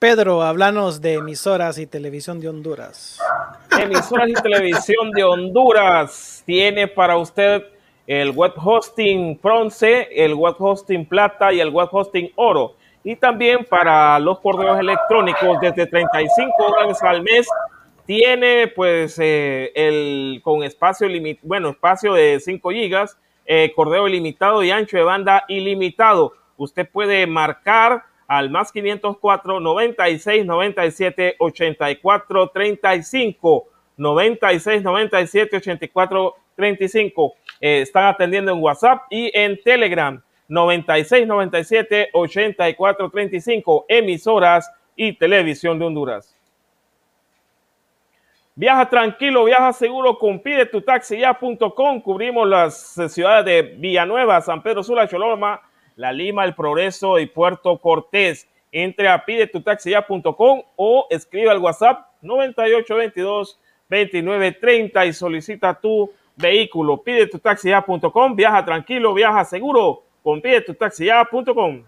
Pedro, háblanos de emisoras y televisión de Honduras. Emisoras y televisión de Honduras tiene para usted el web hosting bronce, el web hosting plata y el web hosting oro. Y también para los correos electrónicos desde 35 dólares al mes tiene pues eh, el con espacio limitado, bueno, espacio de 5 gigas, eh, correo ilimitado y ancho de banda ilimitado. Usted puede marcar al más 504 96 97 84 35 96 97 84 35 están atendiendo en WhatsApp y en Telegram 96 97 84 35 emisoras y televisión de Honduras. Viaja tranquilo, viaja seguro con pide tu taxi ya.com. Cubrimos las ciudades de Villanueva, San Pedro Sula, Choloma, la Lima, El Progreso y Puerto Cortés. Entre a pidetutaxia.com o escribe al WhatsApp 9822 2930 y solicita tu vehículo. Pidetutaxia.com, viaja tranquilo, viaja seguro con pidetutaxia.com.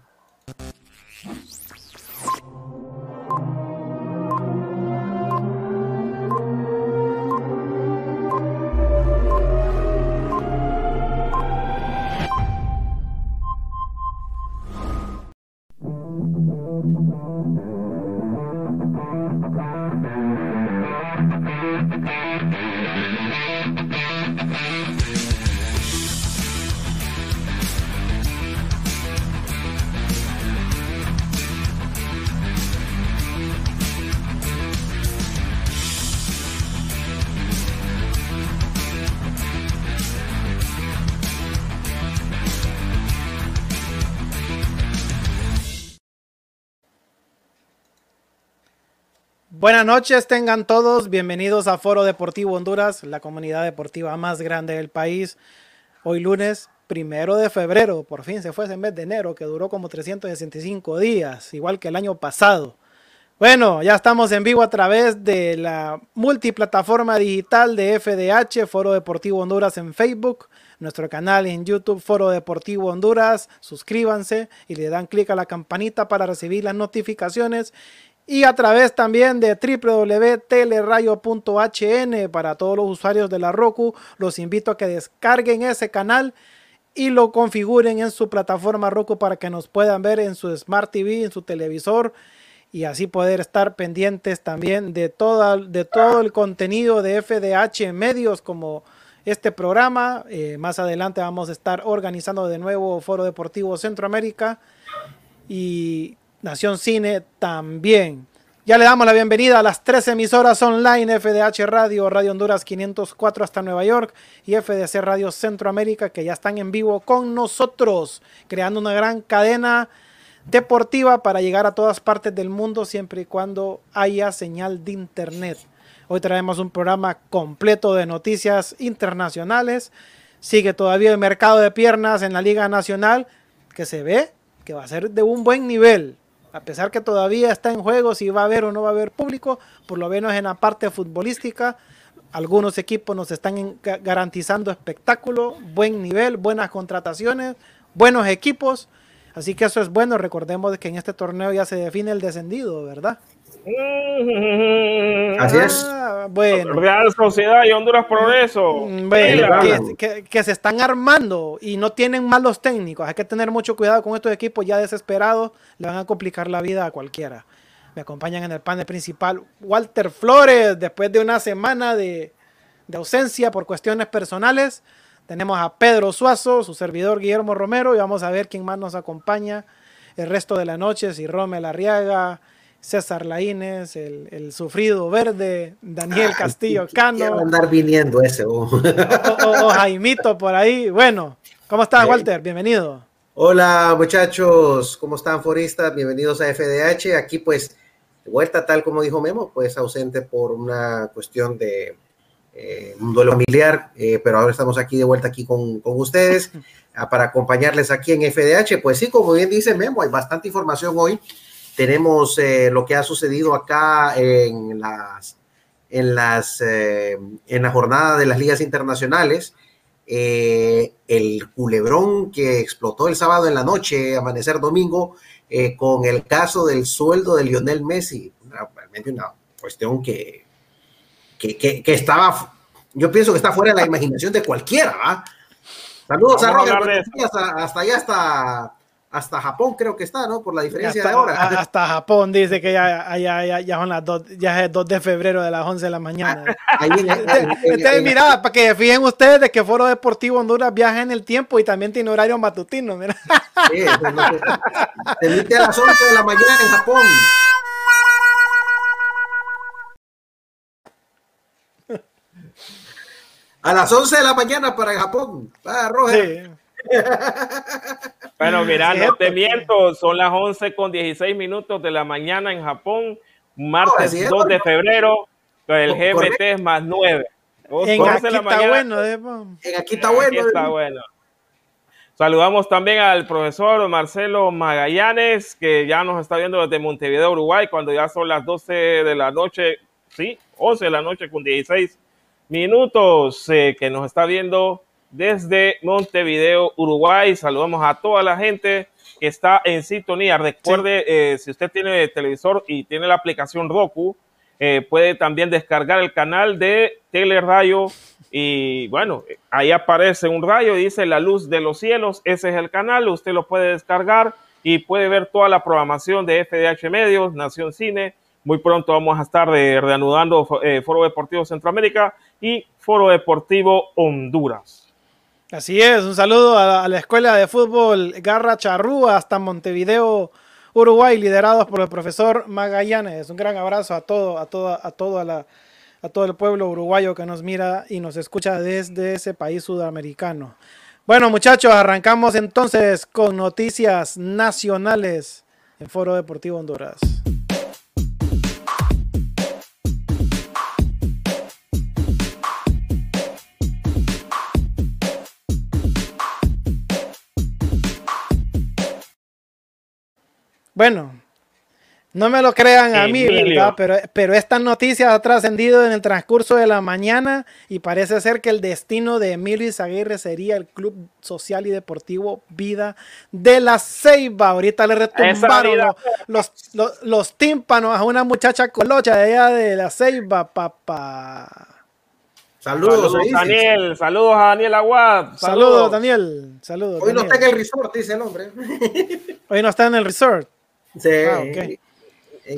Buenas noches, tengan todos bienvenidos a Foro Deportivo Honduras, la comunidad deportiva más grande del país. Hoy lunes, primero de febrero, por fin se fue ese mes de enero que duró como 365 días, igual que el año pasado. Bueno, ya estamos en vivo a través de la multiplataforma digital de FDH, Foro Deportivo Honduras en Facebook, nuestro canal en YouTube, Foro Deportivo Honduras. Suscríbanse y le dan clic a la campanita para recibir las notificaciones y a través también de www.telerayo.hn para todos los usuarios de la Roku. Los invito a que descarguen ese canal y lo configuren en su plataforma Roku para que nos puedan ver en su Smart TV, en su televisor y así poder estar pendientes también de, toda, de todo el contenido de FDH Medios como este programa. Eh, más adelante vamos a estar organizando de nuevo Foro Deportivo Centroamérica y Nación Cine también. Ya le damos la bienvenida a las tres emisoras online FDH Radio, Radio Honduras 504 hasta Nueva York y FDC Radio Centroamérica que ya están en vivo con nosotros, creando una gran cadena deportiva para llegar a todas partes del mundo siempre y cuando haya señal de internet. Hoy traemos un programa completo de noticias internacionales. Sigue todavía el mercado de piernas en la Liga Nacional que se ve que va a ser de un buen nivel. A pesar que todavía está en juego si va a haber o no va a haber público, por lo menos en la parte futbolística, algunos equipos nos están garantizando espectáculo, buen nivel, buenas contrataciones, buenos equipos. Así que eso es bueno. Recordemos que en este torneo ya se define el descendido, ¿verdad? Así es. Ah, bueno. Real Sociedad y Honduras Progreso. Mm, bueno, que, que, se están armando y no tienen malos técnicos. Hay que tener mucho cuidado con estos equipos ya desesperados. Le van a complicar la vida a cualquiera. Me acompañan en el panel principal Walter Flores, después de una semana de, de ausencia por cuestiones personales. Tenemos a Pedro Suazo, su servidor Guillermo Romero, y vamos a ver quién más nos acompaña el resto de la noche, si Rommel Arriaga, César Laínez, el, sufrido verde, Daniel Castillo Cano. andar viniendo ese. Oh. O, Jaimito por ahí. Bueno, ¿cómo estás, Walter? Bienvenido. Hola, muchachos. ¿Cómo están, foristas? Bienvenidos a FDH. Aquí, pues, de vuelta, tal como dijo Memo, pues ausente por una cuestión de eh, un duelo familiar, eh, pero ahora estamos aquí de vuelta aquí con, con ustedes ah, para acompañarles aquí en FDH. Pues sí, como bien dice Memo, hay bastante información hoy. Tenemos eh, lo que ha sucedido acá en las en las en la jornada de las ligas internacionales. el culebrón que explotó el sábado en la noche, amanecer domingo, con el caso del sueldo de Lionel Messi. realmente una cuestión que que, estaba, yo pienso que está fuera de la imaginación de cualquiera. Saludos a Roger, hasta, allá, hasta, hasta Japón creo que está, ¿no? Por la diferencia de hora. Hasta Japón dice que ya, ya, ya, son las dos, ya es 2 de febrero de las 11 de la mañana. mira, para que fijen ustedes de que Foro Deportivo Honduras viaja en el tiempo y también tiene horario matutino, mira. Sí, se emite a las 11 de la mañana en Japón. A las 11 de la mañana para Japón. Ah, Roger. bueno, mira, no te miento, son las 11 con 16 minutos de la mañana en Japón, martes 2 de febrero, el GMT es más 9. En aquí, está bueno, en aquí está bueno. está bueno. Saludamos también al profesor Marcelo Magallanes, que ya nos está viendo desde Montevideo, Uruguay, cuando ya son las 12 de la noche, sí, 11 de la noche con 16 minutos eh, que nos está viendo desde Montevideo, Uruguay. Saludamos a toda la gente que está en sintonía. Recuerde, eh, si usted tiene televisor y tiene la aplicación Roku, eh, puede también descargar el canal de Telerayo y bueno, ahí aparece un rayo, dice La Luz de los Cielos, ese es el canal, usted lo puede descargar y puede ver toda la programación de FDH Medios, Nación Cine, muy pronto vamos a estar reanudando eh, Foro Deportivo Centroamérica y Foro Deportivo Honduras. Así es, un saludo a la, Escuela de Fútbol Garra Charrúa hasta Montevideo, Uruguay, liderados por el profesor Magallanes. Un gran abrazo a todo, a todo, a todo, a todo el pueblo uruguayo que nos mira y nos escucha desde ese país sudamericano. Bueno, muchachos, arrancamos entonces con noticias nacionales en Foro Deportivo Honduras. Bueno, no me lo crean a mí, ¿verdad? Pero, pero esta noticia ha trascendido en el transcurso de la mañana y parece ser que el destino de Emilio Izaguirre sería el Club Social y Deportivo Vida de la Ceiba. Ahorita le retumbaron los, los, tímpanos a una muchacha colocha de allá de la Ceiba, papá. Saludos, Daniel. Saludos a Daniel Aguad. Saludos, Daniel. Saludos. Hoy no está en el resort, dice el hombre. Hoy no está en el resort. Sí. Ah,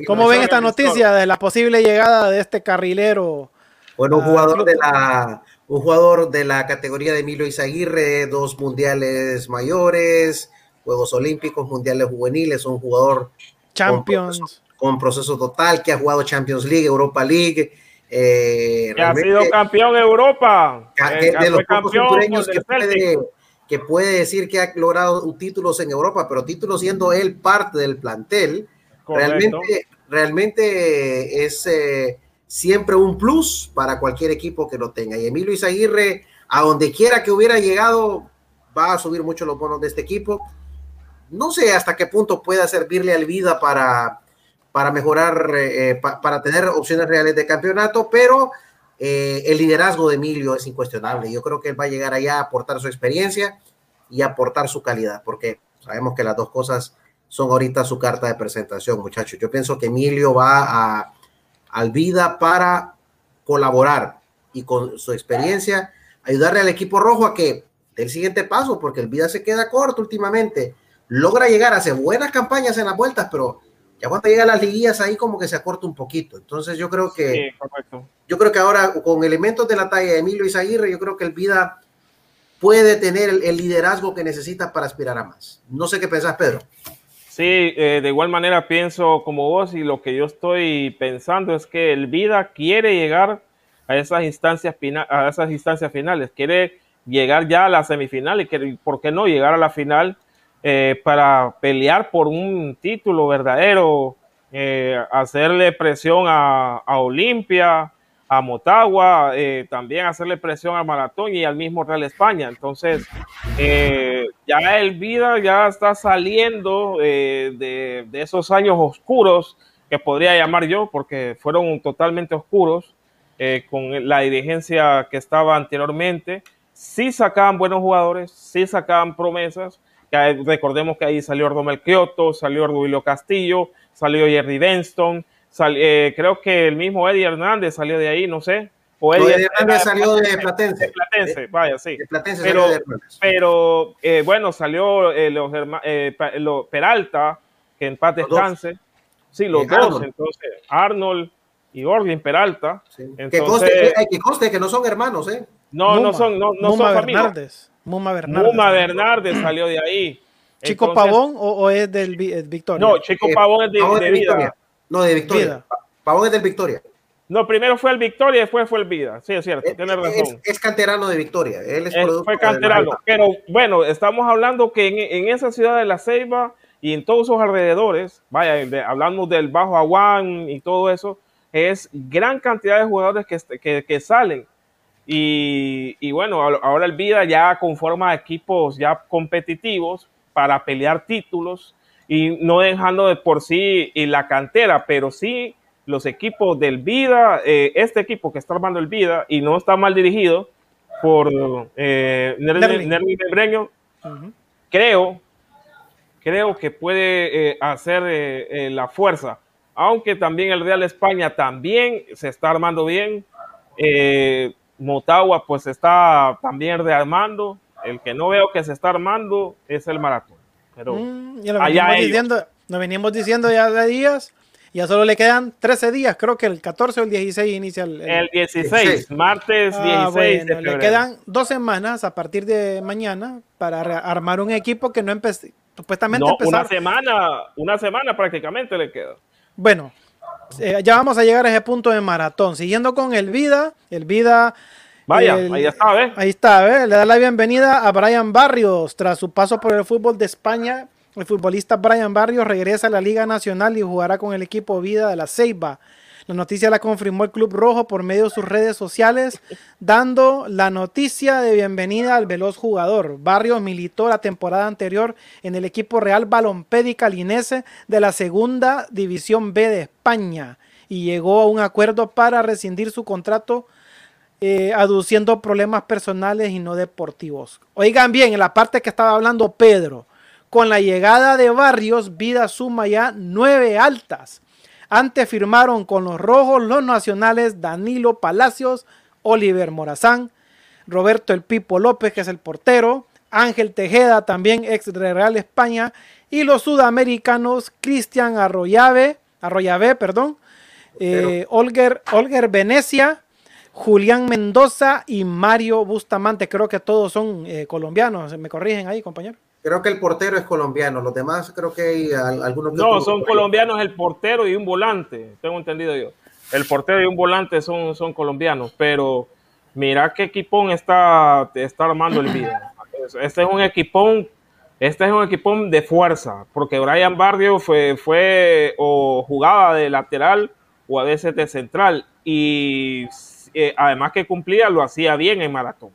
¿Cómo ven esta noticia de la posible llegada de este carrilero? Bueno, un jugador de la un jugador de la categoría de Emilio Izaguirre, dos mundiales mayores, Juegos Olímpicos, mundiales juveniles, un jugador Champions con proceso, total que ha jugado Champions League, Europa League. Eh, que ha sido campeón Europa. Que, de los pocos que puede, que puede decir que ha logrado títulos en Europa, pero títulos siendo él parte del plantel. Realmente, realmente es eh, siempre un plus para cualquier equipo que lo tenga. Y Emilio Izaguirre, a donde quiera que hubiera llegado, va a subir mucho los bonos de este equipo. No sé hasta qué punto pueda servirle al vida para, para mejorar, eh, eh, para tener opciones reales de campeonato, pero eh, el liderazgo de Emilio es incuestionable. Yo creo que él va a llegar allá a aportar su experiencia y aportar su calidad, porque sabemos que las dos cosas son ahorita su carta de presentación, muchachos. Yo pienso que Emilio va a al Vida para colaborar y con su experiencia ayudarle al equipo rojo a que dé el siguiente paso, porque el Vida se queda corto últimamente. Logra llegar, hace buenas campañas en las vueltas, pero ya cuando llega a las liguillas ahí como que se acorta un poquito. Entonces yo creo que yo creo que ahora con elementos de la talla de Emilio Izaguirre, yo creo que el Vida puede tener el, el liderazgo que necesita para aspirar a más. No sé qué pensás, Pedro. Sí, eh, de igual manera pienso como vos y lo que yo estoy pensando es que el Vida quiere llegar a esas instancias, a esas instancias finales, quiere llegar ya a la semifinal y quiere, ¿por qué no llegar a la final eh, para pelear por un título verdadero, eh, hacerle presión a, a Olimpia, a Motagua, eh, también hacerle presión al Maratón y al mismo Real España. Entonces, ya el Vida ya está saliendo de, de, esos años oscuros que podría llamar yo, porque fueron totalmente oscuros con la dirigencia que estaba anteriormente. Sí sacaban buenos jugadores, sí sacaban promesas. Que recordemos que ahí salió Ordomel Kioto, salió Duilio Castillo, salió Jerry Benston, eh, creo que el mismo Eddie Hernández salió de ahí, no sé. O Eddie, Hernández salió de Platense. De Platense, vaya, sí. De Platense pero, pero eh, bueno, salió eh, los, Peralta, que en paz descanse. Sí, los dos, entonces, Arnold y Orlin Peralta. Entonces, que, conste, que conste que no son hermanos, ¿eh? No, no son, no, no son Bernardes. Muma Bernardes. Muma Bernardes salió de ahí. ¿Chico Pavón o, o, es del Victoria? No, Chico Pavón es de, de, de Vida. No, de Victoria. Pavón es del Victoria. No, primero fue el Victoria y después fue el Vida. Sí, es cierto, es, tiene razón. Es, canterano de Victoria. Él es, fue canterano. Pero bueno, estamos hablando que en, en, esa ciudad de La Ceiba y en todos sus alrededores, vaya, de, hablamos del Bajo Aguán y todo eso, es gran cantidad de jugadores que, que, que salen. Y, y, bueno, ahora el Vida ya conforma equipos ya competitivos para pelear títulos y no dejando de por sí y la cantera, pero sí los equipos del Vida, eh, este equipo que está armando el Vida y no está mal dirigido por eh, Nervi creo, creo que puede eh, hacer eh, la fuerza, aunque también el Real España también se está armando bien, Motagua pues está también rearmando, el que no veo que se está armando es el Maratón. Pero mm, ya lo venimos, diciendo, lo venimos diciendo ya de días. Ya solo le quedan 13 días, creo que el 14 o el 16 inicia el... El, 16, martes 16 ah, bueno, Le quedan dos semanas a partir de mañana para armar un equipo que no empezó, supuestamente no, una semana, una semana prácticamente le queda. Bueno, eh, ya vamos a llegar a ese punto de maratón. Siguiendo con el Vida, el Vida Vaya, ahí está, ¿ves? Ahí está, ¿ves? Le da la bienvenida a Brian Barrios. Tras su paso por el fútbol de España, el futbolista Brian Barrios regresa a la Liga Nacional y jugará con el equipo Vida de la Ceiba. La noticia la confirmó el Club Rojo por medio de sus redes sociales, dando la noticia de bienvenida al veloz jugador. Barrios militó la temporada anterior en el equipo Real Balompédica Linese de la Segunda División B de España y llegó a un acuerdo para rescindir su contrato eh, aduciendo problemas personales y no deportivos. Oigan bien, en la parte que estaba hablando Pedro, con la llegada de Barrios, Vida suma ya nueve altas. Antes firmaron con los rojos los nacionales Danilo Palacios, Oliver Morazán, Roberto El Pipo López, que es el portero, Ángel Tejeda, también ex de Real España, y los sudamericanos Cristian Arroyave, Arroyave, perdón. Eh, Olger, Olger Venecia, Julián Mendoza y Mario Bustamante. Creo que todos son eh, colombianos. ¿Me corrigen ahí, compañero? Creo que el portero es colombiano. Los demás creo que hay algunos. No, son colombianos el portero y un volante. Tengo entendido yo. El portero y un volante son, son colombianos. Pero mira qué equipón está, está armando el vida. Este es un equipón este es un equipo de fuerza, porque Brian Barrio fue, fue o jugaba de lateral o a veces de central, y eh, además que cumplía, lo hacía bien en maratón.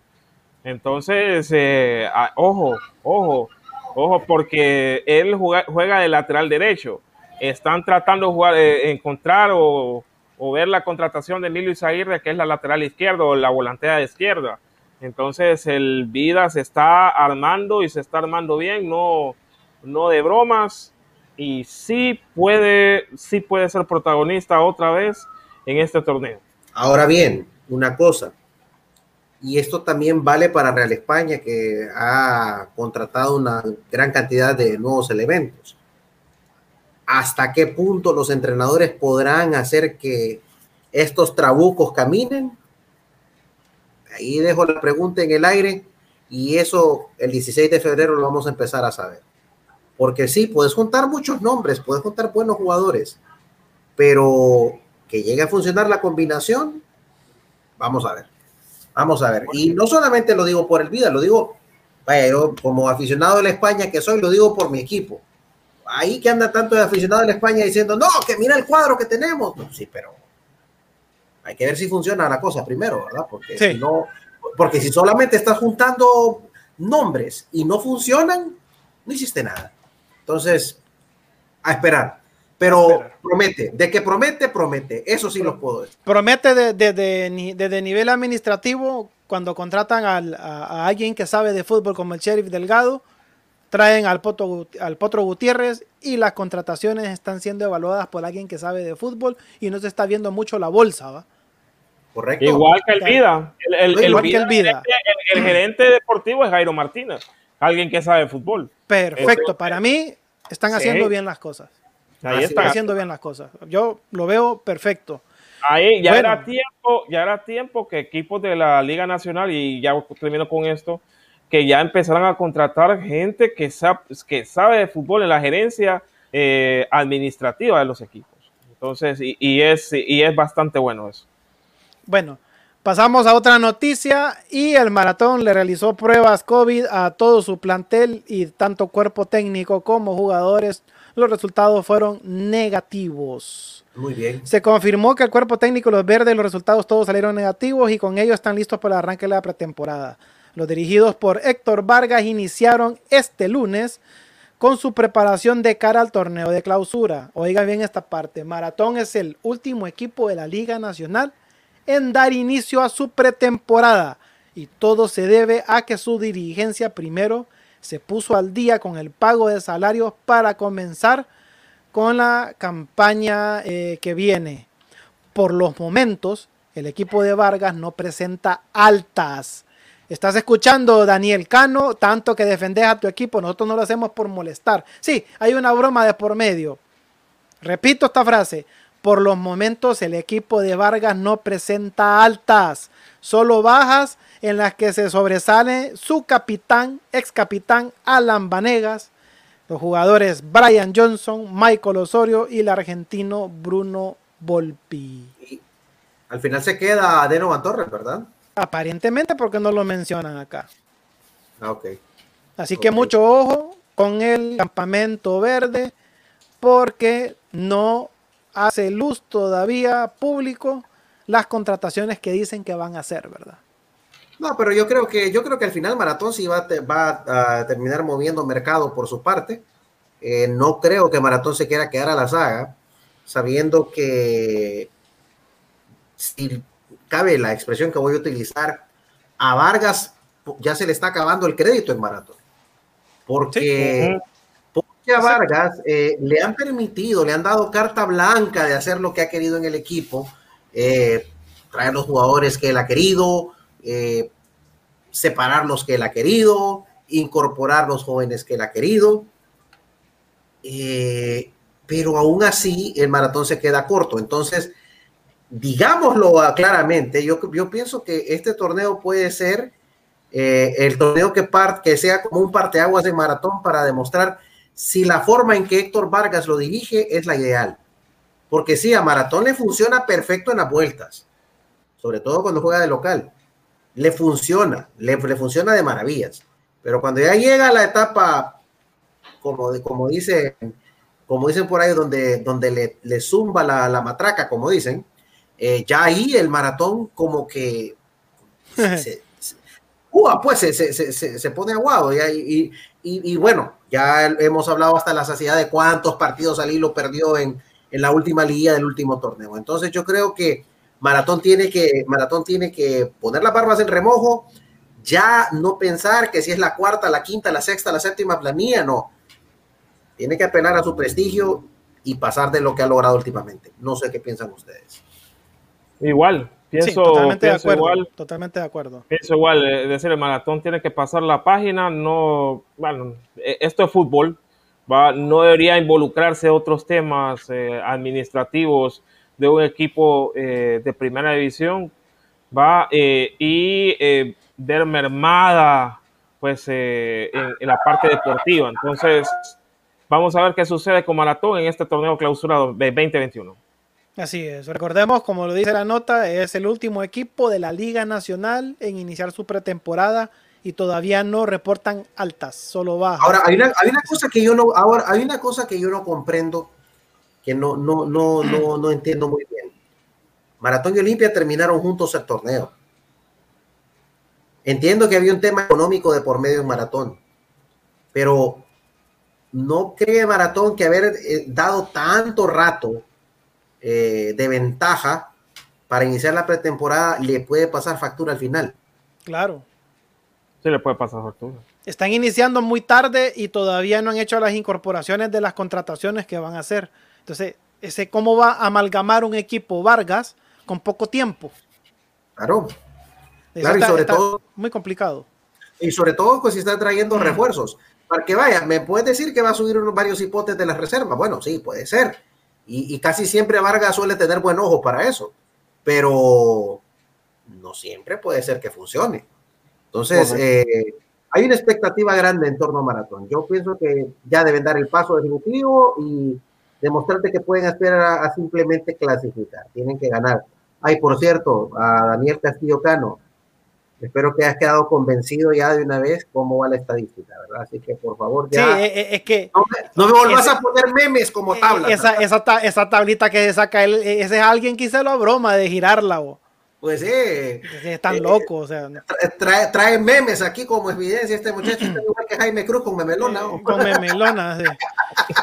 Entonces, eh, ojo, ojo, ojo, porque él juega, de lateral derecho. Están tratando de jugar, eh, encontrar o, o, ver la contratación de Nilo Izaguirre, que es la lateral izquierda o la volantea de izquierda entonces el Vida se está armando y se está armando bien, no, no de bromas. Y sí puede, sí puede ser protagonista otra vez en este torneo. Ahora bien, una cosa, y esto también vale para Real España, que ha contratado una gran cantidad de nuevos elementos. ¿Hasta qué punto los entrenadores podrán hacer que estos trabucos caminen? Ahí dejo la pregunta en el aire y eso el 16 de febrero lo vamos a empezar a saber. Porque sí, puedes juntar muchos nombres, puedes juntar buenos jugadores, pero que llegue a funcionar la combinación, vamos a ver. Vamos a ver. Y no solamente lo digo por el vida, lo digo, vaya, yo como aficionado de la España que soy, lo digo por mi equipo. Ahí que anda tanto de aficionado de la España diciendo, no, que mira el cuadro que tenemos. sí, pero hay que ver si funciona la cosa primero, ¿verdad? Porque si no, porque si solamente estás juntando nombres y no funcionan, no hiciste nada. Entonces, a esperar. Pero promete, de que promete, promete. Eso sí lo puedo decir. Promete desde de, nivel administrativo, cuando contratan a, alguien que sabe de fútbol como el sheriff Delgado, traen al, al Potro Gutiérrez y las contrataciones están siendo evaluadas por alguien que sabe de fútbol y no se está viendo mucho la bolsa, ¿va? Correcto. Igual que el Vida. El, gerente deportivo es Jairo Martínez, alguien que sabe fútbol. Perfecto, para mí están haciendo bien las cosas. Ahí están haciendo bien las cosas. Yo lo veo perfecto. Ahí ya era tiempo, ya era tiempo que equipos de la Liga Nacional, y ya termino con esto, que ya empezaran a contratar gente que sabe, que sabe de fútbol en la gerencia eh, administrativa de los equipos. Entonces, y, es, y es bastante bueno eso. Bueno, pasamos a otra noticia y el maratón le realizó pruebas COVID a todo su plantel y tanto cuerpo técnico como jugadores. Los resultados fueron negativos. Muy bien. Se confirmó que el cuerpo técnico, los verdes, los resultados todos salieron negativos y con ello están listos para el arranque de la pretemporada. Los dirigidos por Héctor Vargas iniciaron este lunes con su preparación de cara al torneo de clausura. Oiga bien esta parte. Maratón es el último equipo de la Liga Nacional en dar inicio a su pretemporada. Y todo se debe a que su dirigencia primero se puso al día con el pago de salarios para comenzar con la campaña eh, que viene. Por los momentos, el equipo de Vargas no presenta altas. Estás escuchando, Daniel Cano, tanto que defendes a tu equipo. Nosotros no lo hacemos por molestar. Sí, hay una broma de por medio. Repito esta frase. Por los momentos el equipo de Vargas no presenta altas, solo bajas en las que se sobresale su capitán, ex capitán Alan Vanegas, los jugadores Brian Johnson, Michael Osorio y el argentino Bruno Volpi. al final se queda Deno Torres, ¿verdad? Aparentemente porque no lo mencionan acá. Ah, ok. Así que mucho ojo con el campamento verde porque no hace luz todavía público las contrataciones que dicen que van a hacer, ¿verdad? No, pero yo creo que yo creo que al final Maratón sí va, va a terminar moviendo mercado por su parte. Eh, no creo que Maratón se quiera quedar a la saga, sabiendo que si cabe la expresión que voy a utilizar, a Vargas ya se le está acabando el crédito en Maratón. Porque a Vargas eh, le han permitido, le han dado carta blanca de hacer lo que ha querido en el equipo, eh, traer los jugadores que él ha querido, eh, separar los que él ha querido, incorporar los jóvenes que él ha querido. pero aún así el maratón se queda corto. Entonces, digámoslo claramente, yo, yo pienso que este torneo puede ser eh, el torneo que, que sea como un parteaguas de maratón para demostrar si la forma en que Héctor Vargas lo dirige es la ideal. Porque sí, a Maratón le funciona perfecto en las vueltas, sobre todo cuando juega de local. Le funciona, le, funciona de maravillas. Pero cuando ya llega a la etapa, como, de, como, dice, como dicen por ahí, donde, donde le, le zumba la, la matraca, como dicen, eh, ya ahí el maratón como que se, pues se, se, se, pone aguado. Y, y, y, bueno, ya hemos hablado hasta la saciedad de cuántos partidos al hilo perdió en, en la última liga del último torneo. Entonces yo creo que Maratón tiene que, Maratón tiene que poner las barbas en remojo, ya no pensar que si es la cuarta, la quinta, la sexta, la séptima planilla, no. Tiene que apelar a su prestigio y pasar de lo que ha logrado últimamente. No sé qué piensan ustedes. Igual, pienso, totalmente de acuerdo, igual. Totalmente de acuerdo. Pienso igual, es decir, el maratón tiene que pasar la página, no, bueno, e, esto es fútbol, no debería involucrarse otros temas eh, administrativos de un equipo eh, de primera división, va eh, y ver mermada pues en, la parte deportiva. Entonces, vamos a ver qué sucede con Maratón en este torneo clausurado de 2021. Así es, recordemos, como lo dice la nota, es el último equipo de la Liga Nacional en iniciar su pretemporada y todavía no reportan altas, solo bajas. Ahora, hay una, hay una cosa que yo no, ahora, hay una cosa que yo no comprendo, que no, no, no, no, no entiendo muy bien. Maratón y Olimpia terminaron juntos el torneo. Entiendo que había un tema económico de por medio en Maratón, pero no cree Maratón que haber eh, dado tanto rato eh, de ventaja para iniciar la pretemporada le puede pasar factura al final. Claro. Sí, le puede pasar factura. Están iniciando muy tarde y todavía no han hecho las incorporaciones de las contrataciones que van a hacer. Entonces, ese cómo va a amalgamar un equipo Vargas con poco tiempo. Claro. claro, y sobre todo. Muy complicado. Y sobre todo, pues si está trayendo mm. refuerzos. Para que vaya, ¿me puedes decir que va a subir varios hipotes de las reservas? Bueno, sí, puede ser. Y, y casi siempre Vargas suele tener buen ojo para eso. Pero no siempre puede ser que funcione. Entonces, eh, hay una expectativa grande en torno a Maratón. Yo pienso que ya deben dar el paso definitivo y demostrarte que pueden esperar a, simplemente clasificar. Tienen que ganar. Ay, por cierto, a Daniel Castillo Cano, espero que hayas quedado convencido ya de una vez cómo va la estadística, ¿verdad? Así que por favor ya. Sí, e, e, es que. No, me volvás a poner memes como e, tabla. Esa, esa, esa, tablita que saca él, ese es alguien que hizo la broma de girarla. O. Pues sí. Están eh, locos, o sea. Trae, trae, memes aquí como evidencia este muchacho, está igual que Jaime Cruz con memelona. Con memelona, sí.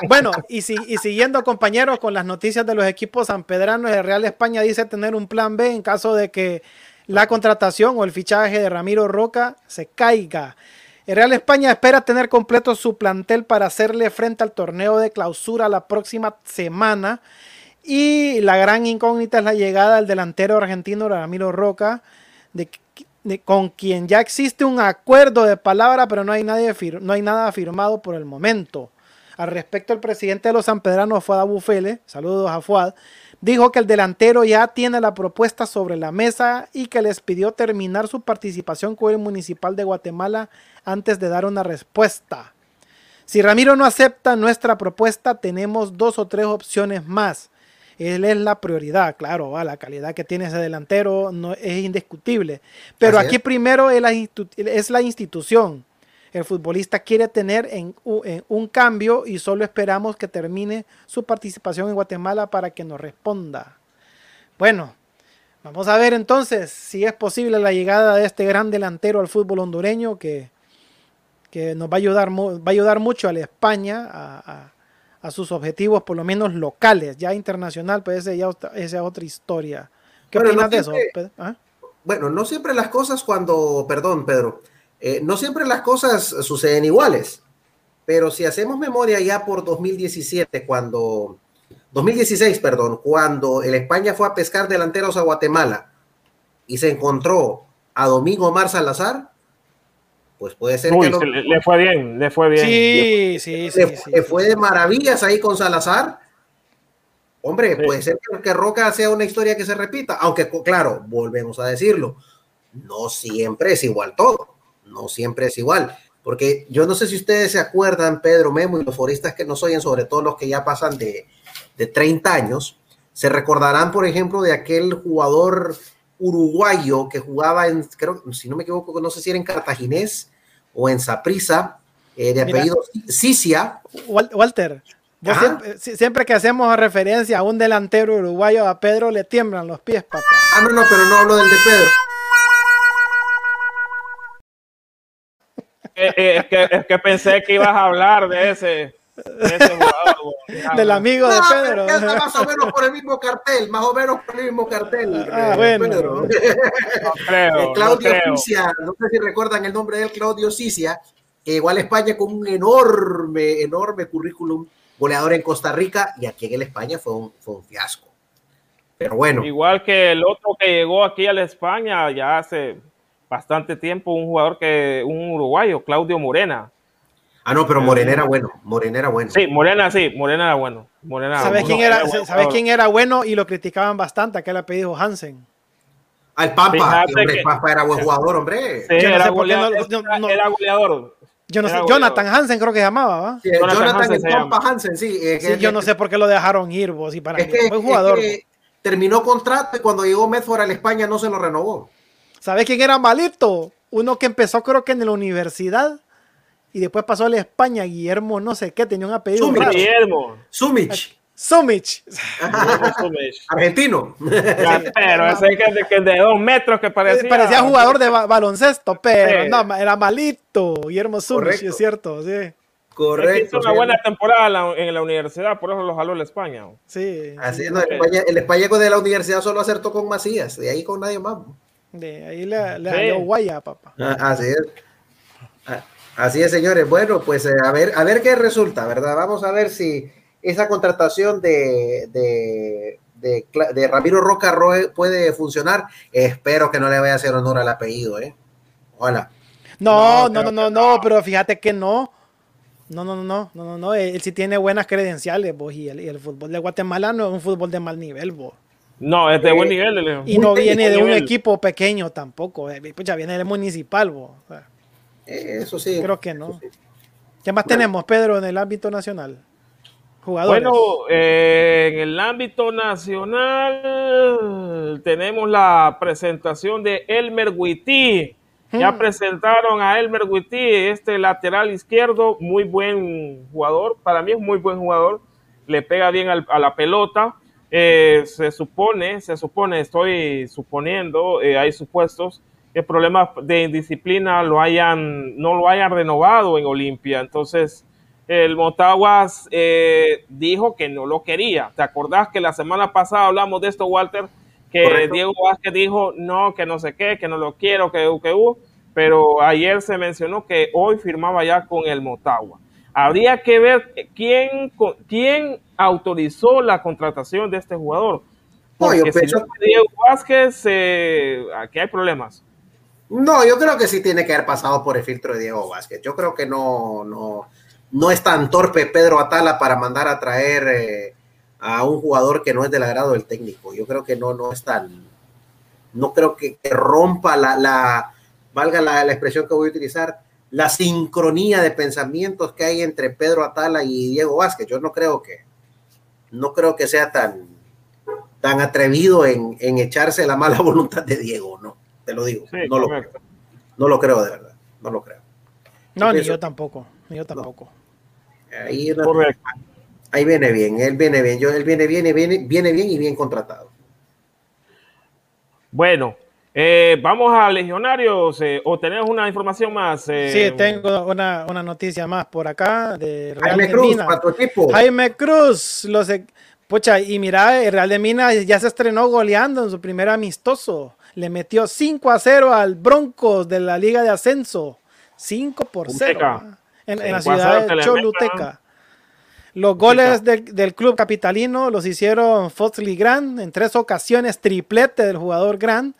Bueno, y, si, y siguiendo, compañeros, con las noticias de los equipos sanpedranos, el Real España dice tener un plan B en caso de que la contratación o el fichaje de Ramiro Roca se caiga. El Real España espera tener completo su plantel para hacerle frente al torneo de clausura la próxima semana y la gran incógnita es la llegada del delantero argentino Ramiro Roca, con quien ya existe un acuerdo de palabra, pero no hay, nadie no hay nada firmado por el momento. Al respecto, el presidente de los sanpedranos, Fuad Abufele, saludos a Fuad, dijo que el delantero ya tiene la propuesta sobre la mesa y que les pidió terminar su participación con el municipal de Guatemala antes de dar una respuesta. Si Ramiro no acepta nuestra propuesta, tenemos dos o tres opciones más. Él es la prioridad, claro, la calidad que tiene ese delantero no, es indiscutible. Pero aquí primero es la, es la, institución. El futbolista quiere tener en, un cambio y solo esperamos que termine su participación en Guatemala para que nos responda. Bueno, vamos a ver entonces si es posible la llegada de este gran delantero al fútbol hondureño que, que nos va a ayudar, va a ayudar mucho a la España a a sus objetivos, por lo menos locales, ya internacional, pues esa ya es otra historia. ¿Qué opinas de eso? ¿Ah? Bueno, no siempre las cosas cuando, perdón, Pedro, eh, no siempre las cosas suceden iguales, pero si hacemos memoria ya por 2017, cuando, 2016, perdón, cuando el España fue a pescar delanteros a Guatemala y se encontró a Domingo Mar Salazar, pues puede ser que le, fue bien, le fue bien. Sí, sí, sí. Le, fue de maravillas ahí con Salazar Hombre, puede ser que, Roca sea una historia que se repita, aunque claro, volvemos a decirlo, no siempre es igual todo, no siempre es igual, porque yo no sé si ustedes se acuerdan, Pedro Memo y los foristas que nos oyen, sobre todo los que ya pasan de, de 30 años, se recordarán, por ejemplo, de aquel jugador uruguayo que jugaba en, creo, si no me equivoco, no sé si era en Cartaginés o en Saprisa, eh, de apellido Cicia. Walter, siempre, que hacemos referencia a un delantero uruguayo, a Pedro le tiemblan los pies, papá. Ah, no, no, pero no hablo del de Pedro. Eh, eh, es, que, es que pensé que ibas a hablar de ese. Del amigo de Pedro. más o menos por el mismo cartel, más o menos por el mismo cartel. Ah, bueno. Claudio Cicia, no sé si recuerdan el nombre de él, Claudio Cicia, igual España con un enorme, enorme currículum, goleador en Costa Rica y aquí en España fue un, fue un fiasco. Pero bueno. Igual que el otro que llegó aquí a la España ya hace bastante tiempo, un jugador que, un uruguayo, Claudio Morena Ah, no, pero Morena era bueno. Morena era bueno. Sí, Morena sí, Morena era bueno. Morena ¿Sabes, quién, era, bueno, ¿sabes quién era bueno y lo criticaban bastante? Aquel apellido Hansen. Al Pampa, hombre, Pampa era buen jugador, hombre. Sí, yo no era, sé por qué no, no, era goleador. Yo no sé, Jonathan Hansen creo que llamaba, ¿va? Sí, Jonathan, Jonathan el Pampa Hansen, sí. sí yo no sé por qué lo dejaron ir, vos, y para es que, buen jugador. Es que terminó contrato y cuando llegó Medford a la España no se lo renovó. ¿Sabes quién era malito? Uno que empezó creo que en la universidad y después pasó a la España, Guillermo, no sé qué, tenía un apellido. Sumich. Guillermo. Sumich. Sumich. Argentino. pero ese que de, dos metros que parecía. Parecía jugador de baloncesto, pero no, era malito. Guillermo Sumich, es cierto, sí. Correcto. Hizo una buena temporada en la universidad, por eso lo jaló la España. Sí. Así es, no, el, España, el España de la universidad solo acertó con Macías, de ahí con nadie más. De ahí le, le jaló Guaya, papá. Ah, así es. Así es, señores. Bueno, pues eh, a ver, a ver qué resulta, ¿verdad? Vamos a ver si esa contratación de, de, de, Ramiro Roca puede funcionar. Espero que no le vaya a hacer honor al apellido, ¿eh? Hola. No, no, no, no, no, pero fíjate que no. No, no, no, no, no, no, él sí tiene buenas credenciales, vos, y el, fútbol de Guatemala no es un fútbol de mal nivel, vos. No, es de buen nivel. Y no viene de un equipo pequeño tampoco, eh, pues ya viene del municipal. Eso sí. Creo que no. ¿Qué más tenemos, Pedro, en el ámbito nacional? Jugadores. Bueno, eh, en el ámbito nacional tenemos la presentación de Elmer Witty. Ya hmm. presentaron a Elmer Witty, este lateral izquierdo, muy buen jugador. Para mí es muy buen jugador. Le pega bien a la pelota. Eh, se supone, se supone, estoy suponiendo, eh, hay supuestos que problemas de indisciplina lo hayan, no lo hayan renovado en Olimpia. Entonces, el Motaguas eh, dijo que no lo quería. ¿Te acordás que la semana pasada hablamos de esto, Walter? Que Diego Vázquez dijo no, que no sé qué, que no lo quiero, que que pero ayer se mencionó que hoy firmaba ya con el Motagua. Habría que ver quién, quién autorizó la contratación de este jugador. Porque si no Diego Vázquez, eh, aquí hay problemas. No, yo creo que sí tiene que haber pasado por el filtro de Diego Vázquez. Yo creo que no, no, no es tan torpe Pedro Atala para mandar a traer eh, a un jugador que no es del agrado del técnico. Yo creo que no, no es tan, no creo que, rompa la, la valga la, la, expresión que voy a utilizar, la sincronía de pensamientos que hay entre Pedro Atala y Diego Vázquez. Yo no creo que, no creo que sea tan, tan atrevido en, en echarse la mala voluntad de Diego, ¿no? te lo digo. no, lo creo. no lo creo de verdad, no lo creo. No, ni yo tampoco, ni yo tampoco. Ahí, ahí, viene bien, él viene bien, yo, él viene bien y viene, viene bien y bien contratado. Bueno, eh, vamos a Legionarios, eh, o tenemos una información más. Eh, sí, tengo una, una, noticia más por acá de Real Jaime Cruz, Mina. Jaime Cruz, los, pucha, y mira, el Real de Minas ya se estrenó goleando en su primer amistoso le metió 5 a 0 al Broncos de la Liga de Ascenso. 5 por 0 en, la ciudad de Choluteca. Los goles del, club capitalino los hicieron Foxley Grant en tres ocasiones, triplete del jugador Grant,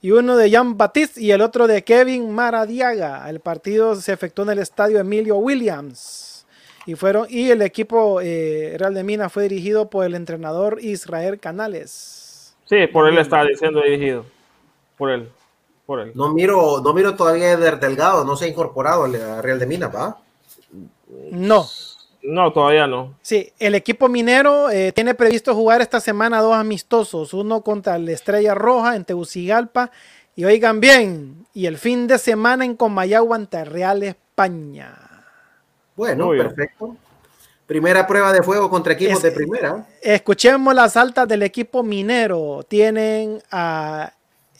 y uno de Jean Baptiste y el otro de Kevin Maradiaga. El partido se efectuó en el estadio Emilio Williams. Y, fueron, y el equipo eh, Real de Minas fue dirigido por el entrenador Israel Canales. Sí, por él está diciendo dirigido. Por él. Por él. No miro, no miro todavía Eder Delgado, no se ha incorporado al Real de Minas, ¿va? No. No, todavía no. Sí, el equipo minero eh, tiene previsto jugar esta semana dos amistosos, uno contra la Estrella Roja en Tegucigalpa y oigan bien, y el fin de semana en Comayagua ante Real España. Bueno, perfecto. Primera prueba de fuego contra equipos de primera. Escuchemos las altas del equipo minero. Tienen a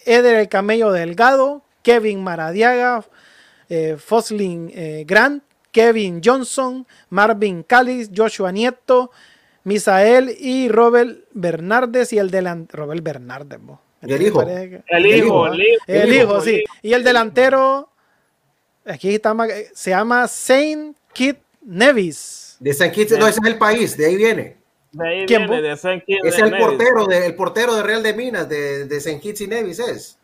Eder el Camello Delgado, Kevin Maradiaga, eh, Foslin eh, Grant, Kevin Johnson, Marvin Callis, Joshua Nieto, Misael y Robert Bernardes y el delantero. Robert Bernardes, el hijo. El hijo, el hijo. sí. Y el delantero, aquí está, se llama Saint Kit Nevis. De Saint Kitts, no, ese es el país, de ahí viene. De ahí viene, de Saint Kitts. Es el portero, de, el portero de Real de Minas, de, de Saint Kitts y Nevis es.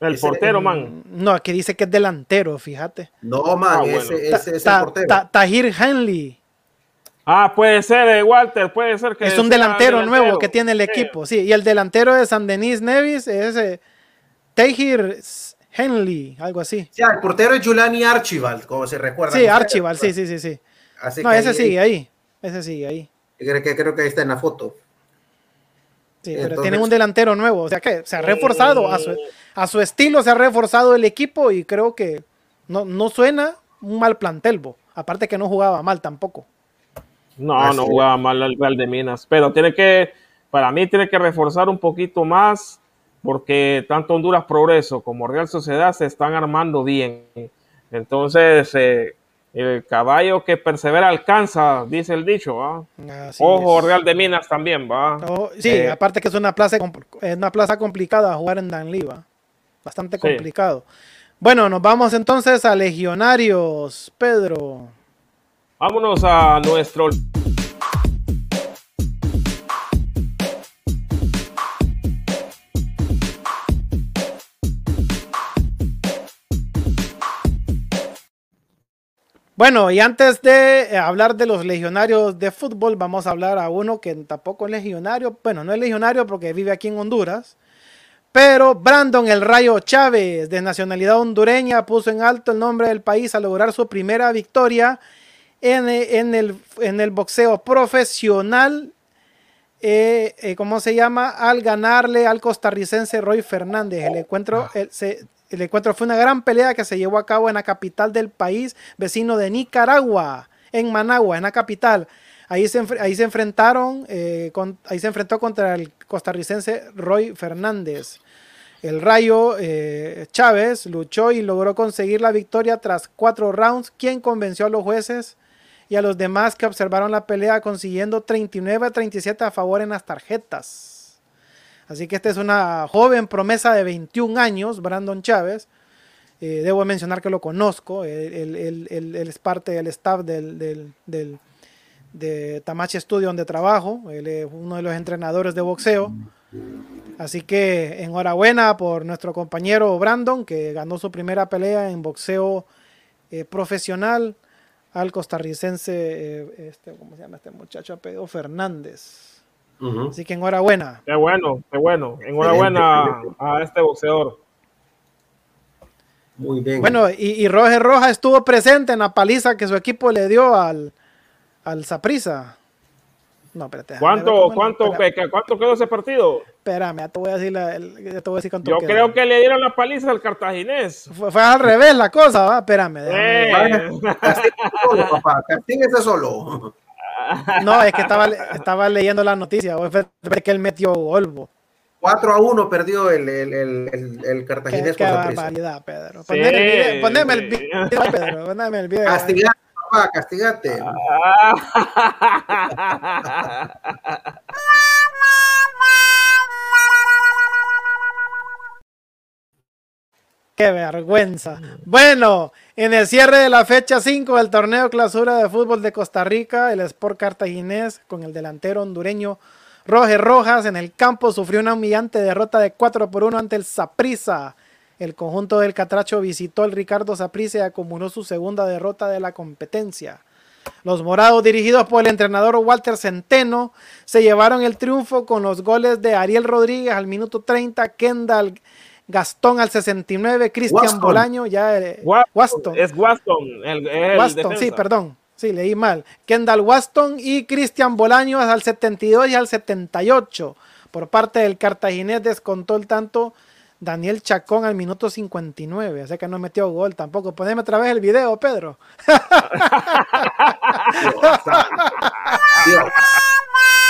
El portero, man. No, aquí dice que es delantero, fíjate. No, man, ah, ese, es el portero. Tahir Henley. Ah, puede ser, eh, Walter, puede ser que. Es un delantero, nuevo que tiene el equipo, sí. Y el delantero de San Denis Nevis es eh, Tahir Henley, algo así. Sí, el portero es Julani Archibald, como se recuerda. Sí, Archibald, sí, sí, sí, sí. no, ese sigue ahí. Ese sigue ahí. Creo que, creo que ahí está en la foto. Sí, pero tienen un delantero nuevo, o sea que se ha reforzado a su, a su estilo, se ha reforzado el equipo y creo que no, no suena un mal plantel, aparte que no jugaba mal tampoco. No, no jugaba mal el Real de Minas, pero tiene que, para mí tiene que reforzar un poquito más porque tanto Honduras Progreso como Real Sociedad se están armando bien. Entonces, eh, el caballo que persevera alcanza, dice el dicho, ¿va? Ojo, Real de Minas también, ¿va? sí, eh, aparte que es una plaza, es una plaza complicada jugar en Danlí, Bastante complicado. Bueno, nos vamos entonces a Legionarios, Pedro. Vámonos a nuestro Bueno, y antes de eh, hablar de los legionarios de fútbol, vamos a hablar a uno que tampoco es legionario. Bueno, no es legionario porque vive aquí en Honduras. Pero Brandon El Rayo Chávez, de nacionalidad hondureña, puso en alto el nombre del país a lograr su primera victoria en, el, en el, boxeo profesional. Eh, eh, ¿Cómo se llama? Al ganarle al costarricense Roy Fernández. El encuentro ah. se, el encuentro fue una gran pelea que se llevó a cabo en la capital del país, vecino de Nicaragua, en Managua, en la capital. Ahí se, enfrentaron, eh, ahí se enfrentó contra el costarricense Roy Fernández. El Rayo eh, Chávez luchó y logró conseguir la victoria tras cuatro rounds, quien convenció a los jueces y a los demás que observaron la pelea consiguiendo 39 a 37 a favor en las tarjetas. Así que esta es una joven promesa de 21 años, Brandon Chávez. Eh, debo mencionar que lo conozco, él, es parte del staff del, de Tamachi Studio donde trabajo, él es uno de los entrenadores de boxeo. Así que enhorabuena por nuestro compañero Brandon, que ganó su primera pelea en boxeo eh, profesional al costarricense, eh, este, ¿cómo se llama este muchacho? Pedro Fernández. Así que enhorabuena. Qué bueno, qué bueno. Enhorabuena a este boxeador. Muy bien. Bueno, y, y Roger Roja estuvo presente en la paliza que su equipo le dio al, al Zaprisa. No, espérate. ¿Cuánto, cuánto, ¿Cuánto quedó ese partido? Espérame, ya te voy a decir, la, ya te voy a decir cuánto Yo creo que le dieron la paliza al cartaginés. Fue, al revés la cosa, ¿va? Espérame. Eh. solo, papá. solo. No, es que estaba, estaba leyendo la noticia, que él metió golbo. 4 a 1 perdió el, el, el, el cartaginés. Qué, qué barbaridad, Pedro. Poneme, el video, Pedro. Poneme el video. Castigate, papá, castigate. Qué vergüenza. Bueno, en el cierre de la fecha 5 del torneo clausura de fútbol de Costa Rica, el Sport Cartaginés con el delantero hondureño Roger Rojas en el campo sufrió una humillante derrota de 4 por 1 ante el Saprissa El conjunto del Catracho visitó el Ricardo Saprissa y acumuló su segunda derrota de la competencia. Los morados, dirigidos por el entrenador Walter Centeno, se llevaron el triunfo con los goles de Ariel Rodríguez al minuto 30, Kendall Gastón al 69, Cristian Bolaño, ya eh, Waston, Es Waston, el, Waston, sí, perdón. Sí, leí mal. Kendall Waston y Cristian Bolaños al 72 y al 78. Por parte del cartaginés descontó el tanto Daniel Chacón al minuto 59. O sea que no metió gol tampoco. Poneme otra vez el video, Pedro.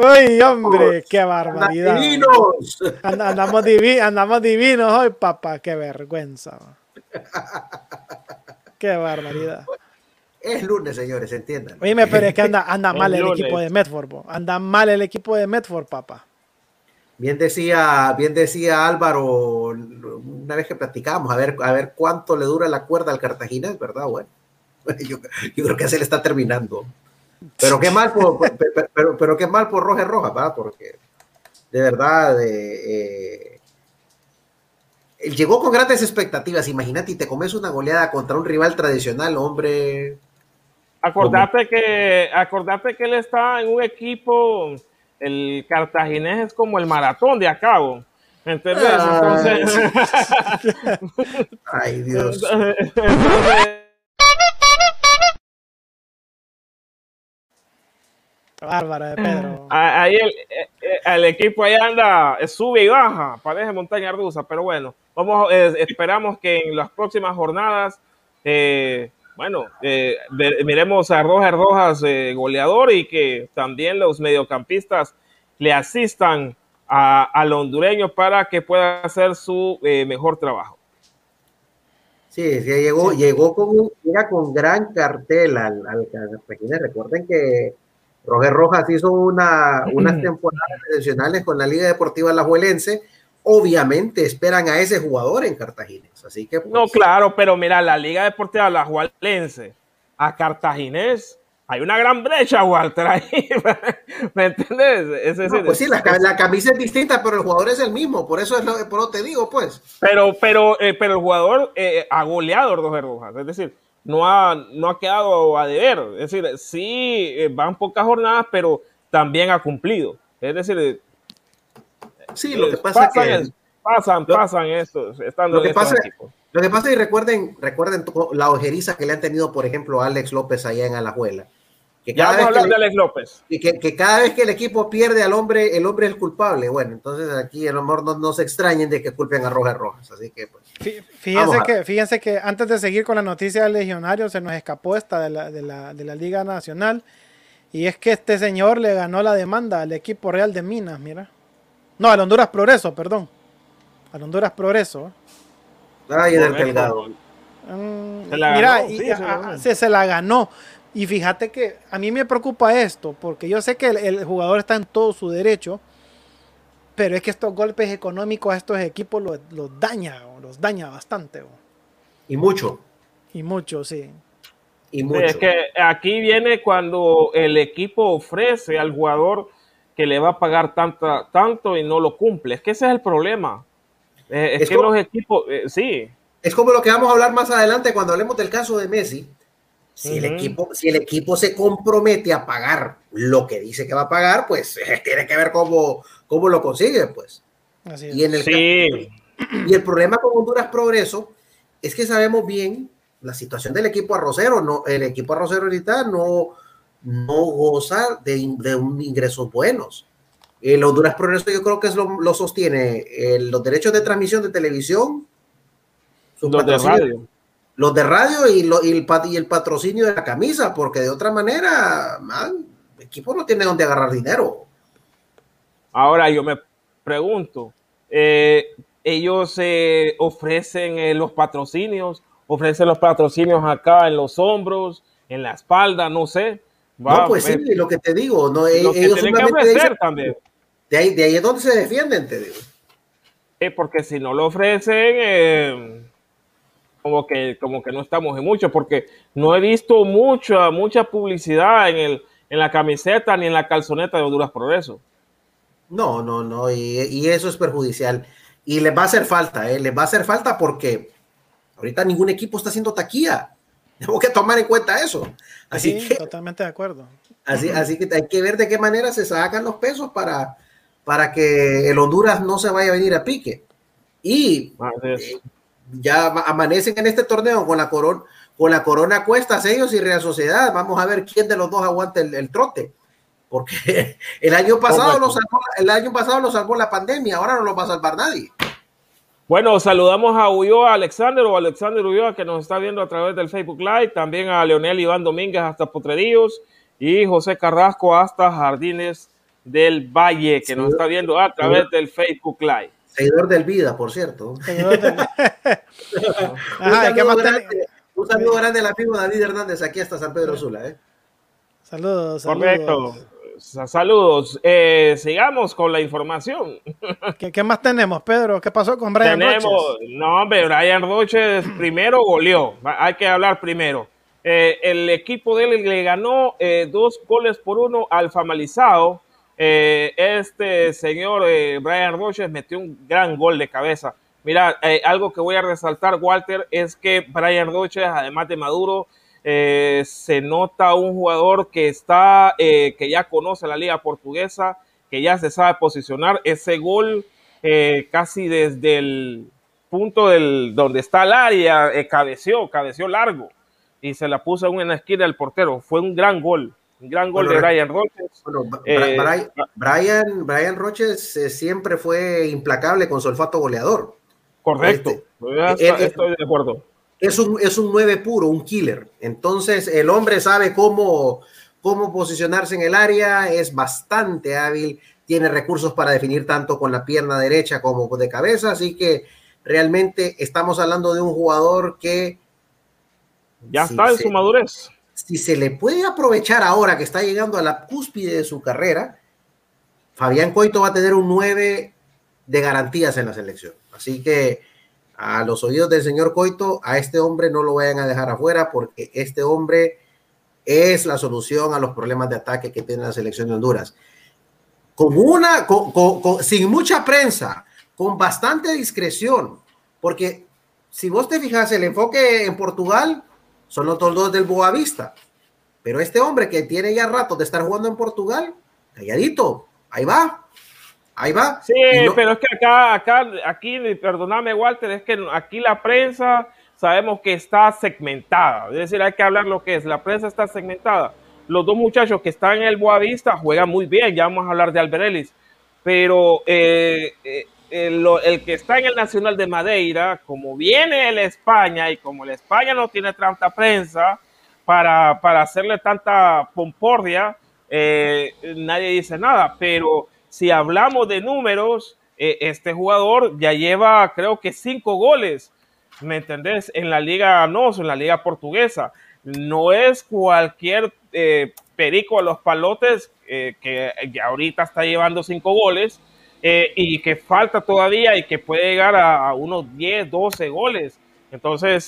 ¡Ay, hombre! ¡Qué barbaridad! andamos, divinos, andamos divinos hoy, papá. ¡Qué vergüenza! ¡Qué barbaridad! Es lunes, señores, entiendan. Oye, pero es que anda, anda mal el equipo de Medford. Anda mal el equipo de Medford, papá. Bien decía, bien decía Álvaro, una vez que platicábamos, a ver, a ver cuánto le dura la cuerda al Cartagena, ¿verdad? Bueno, yo, creo que se le está terminando. Pero qué mal por, pero, pero, qué mal por Roja Roja, ¿verdad? Porque de verdad eh, eh, llegó con grandes expectativas. Imagínate, y te comes una goleada contra un rival tradicional, hombre. Acordate que, acordate que él está en un equipo, el cartaginés es como el maratón de acabo. ¿Entendés? Ah. Entonces. Ay, Dios. Bárbara de Pedro. Ahí el, eh, eh, el, equipo ahí anda, sube y baja, parece montaña rusa, pero bueno, vamos, eh, esperamos que en las próximas jornadas eh, bueno, eh, miremos a Rojas Rojas eh, goleador y que también los mediocampistas le asistan al hondureño para que pueda hacer su eh, mejor trabajo. Sí, sí, llegó, llegó con, con gran cartel al, al Recuerden que Roger Rojas hizo una, unas temporadas adicionales con la Liga Deportiva Alajuelense obviamente esperan a ese jugador en Cartaginés. Así que, no, pues, claro, pero mira, la Liga Deportiva La Jualense a Cartaginés, hay una gran brecha, Walter, ahí. ¿Me entiendes? pues sí, la, camisa es distinta, pero el jugador es el mismo, por eso es lo, por te digo, pues. Pero, pero, eh, pero el jugador eh, ha goleado dos Rojas, es decir, no ha, no ha quedado a deber. Es decir, sí, eh, van pocas jornadas, pero también ha cumplido. Es decir, Sí, lo que pasa es que. Pasan, pasan eso, lo que pasa, Lo que pasa y recuerden, recuerden la ojeriza que le han tenido, por ejemplo, a Alex López allá en Alajuela. Que cada vez que, de Alex López. Y que, cada vez que el equipo pierde al hombre, el hombre es el culpable. Bueno, entonces aquí a lo mejor no, se extrañen de que culpen a Rojas Rojas. Así que, pues, Fíjense que, fíjense que antes de seguir con la noticia del legionario, se nos escapó esta de la, de la, de la Liga Nacional. Y es que este señor le ganó la demanda al equipo Real de Minas, mira. No, al Honduras Progreso, perdón. Al Honduras Progreso. Ay, del Delgado. Mm, mira, se, la ganó. Y fíjate que a mí me preocupa esto, porque yo sé que el, jugador está en todo su derecho, pero es que estos golpes económicos a estos equipos los, daña, los daña bastante. Y mucho. Y mucho, sí. Y mucho. Es que aquí viene cuando el equipo ofrece al jugador que le va a pagar tanta, tanto y no lo cumple. Es que ese es el problema. Eh, es, que los equipos, eh, sí. Es como lo que vamos a hablar más adelante cuando hablemos del caso de Messi. Si, el equipo, si el equipo se compromete a pagar lo que dice que va a pagar, pues tiene que ver cómo, cómo lo consigue, pues. y, en el sí. y el problema con Honduras Progreso es que sabemos bien la situación del equipo arrocero. No, el equipo arrocero ahorita no, no goza de, de un ingresos buenos. El Honduras Progreso yo creo que es lo, sostiene los derechos de transmisión de televisión, los de radio, los de radio y, el, y, el, patrocinio de la camisa, porque de otra manera, el equipo no tiene donde agarrar dinero. Ahora yo me pregunto, eh, ellos eh, ofrecen eh, los patrocinios, ofrecen los patrocinios acá en los hombros, en la espalda, no sé no, pues sí, lo que te digo, no, ellos que también. De ahí, de ahí es donde se defienden, te digo. Porque si no lo ofrecen, eh, como, que, como que no estamos en mucho, porque no he visto mucha, mucha publicidad en, el, en la camiseta ni en la calzoneta de Honduras Progreso. No, no, no, y, eso es perjudicial. Y les va a hacer falta, ¿eh? les va a hacer falta porque ahorita ningún equipo está haciendo taquilla. Tengo que tomar en cuenta eso. Así sí, que, totalmente de acuerdo. Así, así que hay que ver de qué manera se sacan los pesos para, para que el Honduras no se vaya a venir a pique. Y eh, ya amanecen en este torneo con la corona, con la corona cuestas ellos y Real Sociedad. Vamos a ver quién de los dos aguanta el, trote. Porque el año pasado lo salvó, el año pasado lo salvó la pandemia, ahora no lo va a salvar nadie. Bueno, saludamos a Ulloa Alexander o Alexander Ulloa que nos está viendo a través del Facebook Live, también a Leonel Iván Domínguez hasta Potreríos y José Carrasco hasta Jardines del Valle que nos está viendo a través del Facebook Live. Seguidor del Vida, por cierto. un, saludo grande, al amigo David Hernández aquí hasta San Pedro Sula. ¿eh? Saludos, saludos. Correcto. Saludos. Eh, sigamos con la información. ¿Qué, más tenemos, Pedro? ¿Qué pasó con Brian tenemos, No, hombre, Brian Roches primero goleó. Hay que hablar primero. Eh, el equipo de él le ganó eh, dos goles por uno al Famalizado. Este señor Brian Roches metió un gran gol de cabeza. Mira, algo que voy a resaltar, Walter, es que Brian Roches, además de Maduro, eh, se nota un jugador que está, eh, que ya conoce la liga portuguesa, que ya se sabe posicionar. Ese gol eh, casi desde el punto del, donde está el área, cabeció, cabeció largo y se la puso en una esquina del portero. Fue un gran gol. Un gran gol de Brian Roches. Brian, Brian, Roches siempre fue implacable con su olfato goleador. Correcto. Este, estoy de acuerdo es un, es un 9 puro, un killer. Entonces el hombre sabe cómo, cómo posicionarse en el área, es bastante hábil, tiene recursos para definir tanto con la pierna derecha como de cabeza, así que realmente estamos hablando de un jugador que... Ya está en su madurez. Si se le puede aprovechar ahora que está llegando a la cúspide de su carrera, Fabián Coito va a tener un 9 de garantías en la selección. Así que a los oídos del señor Coito, a este hombre no lo vayan a dejar afuera porque este hombre es la solución a los problemas de ataque que tiene la selección de Honduras. Con una, sin mucha prensa, con bastante discreción, porque si vos te fijas, el enfoque en Portugal son los dos del Boavista, pero este hombre que tiene ya rato de estar jugando en Portugal, calladito, ahí va, Ahí va. Sí, pero es que acá, acá, aquí, perdóname, Walter, es que aquí la prensa sabemos que está segmentada. Es decir, hay que hablar lo que es. La prensa está segmentada. Los dos muchachos que están en el Boavista juegan muy bien. Ya vamos a hablar de Alberelis. Pero eh, eh, el, que está en el Nacional de Madeira, como viene el España y como el España no tiene tanta prensa para, para hacerle tanta pompordia, eh, nadie dice nada. Pero si hablamos de números, eh, este jugador ya lleva creo que cinco goles, ¿me entendés? En la liga NOS, en la liga portuguesa. No es cualquier eh, perico a los palotes que ahorita está llevando cinco goles y que falta todavía y que puede llegar a, unos 10, 12 goles. Entonces,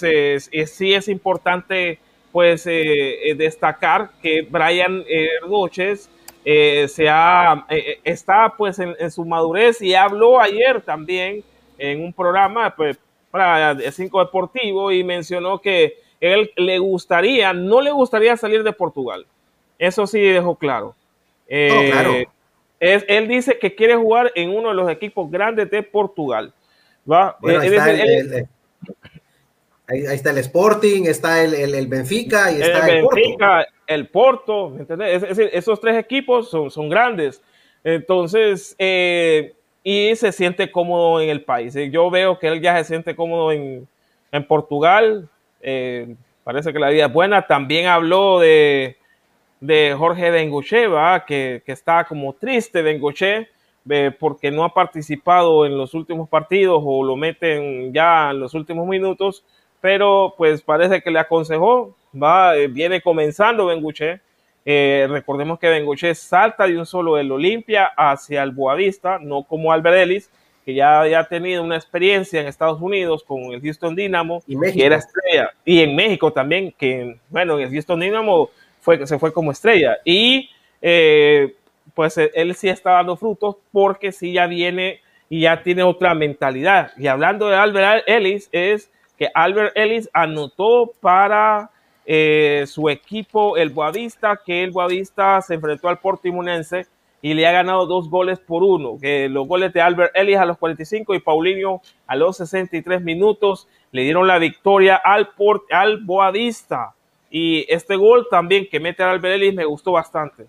sí es importante pues destacar que Brian Roches eh, se ha, eh, eh, está pues en, su madurez y habló ayer también en un programa pues, para el Cinco Deportivo y mencionó que él le gustaría, no le gustaría salir de Portugal. Eso sí dejó claro. claro. Es, él dice que quiere jugar en uno de los equipos grandes de Portugal. ¿va? Ahí, está el Sporting, está el, el, Benfica y está el, Benfica, el Porto. ¿entendés? Es, esos tres equipos son, son grandes. Entonces, eh, y se siente cómodo en el país. Yo veo que él ya se siente cómodo en, en Portugal. Eh, parece que la vida es buena. También habló de, de Jorge Bengoche, que, que, está como triste Bengoche eh, porque no ha participado en los últimos partidos o lo meten ya en los últimos minutos pero pues parece que le aconsejó, va, eh, viene comenzando Benguche. Eh, recordemos que Benguche salta de un solo del Olimpia hacia el Boavista, no como Alberelis, que ya había tenido una experiencia en Estados Unidos con el Houston Dynamo, y que era estrella, y en México también, que bueno, en el Houston Dynamo fue, se fue como estrella. Y eh, pues eh, él sí está dando frutos porque sí ya viene y ya tiene otra mentalidad. Y hablando de Albert Ellis, es que Albert Ellis anotó para eh, su equipo, el Boavista, que el Boavista se enfrentó al Portimonense y le ha ganado dos goles por uno. Que los goles de Albert Ellis a los 45 y Paulinho a los 63 minutos le dieron la victoria al, al Boavista. Y este gol también que mete a Albert Ellis me gustó bastante.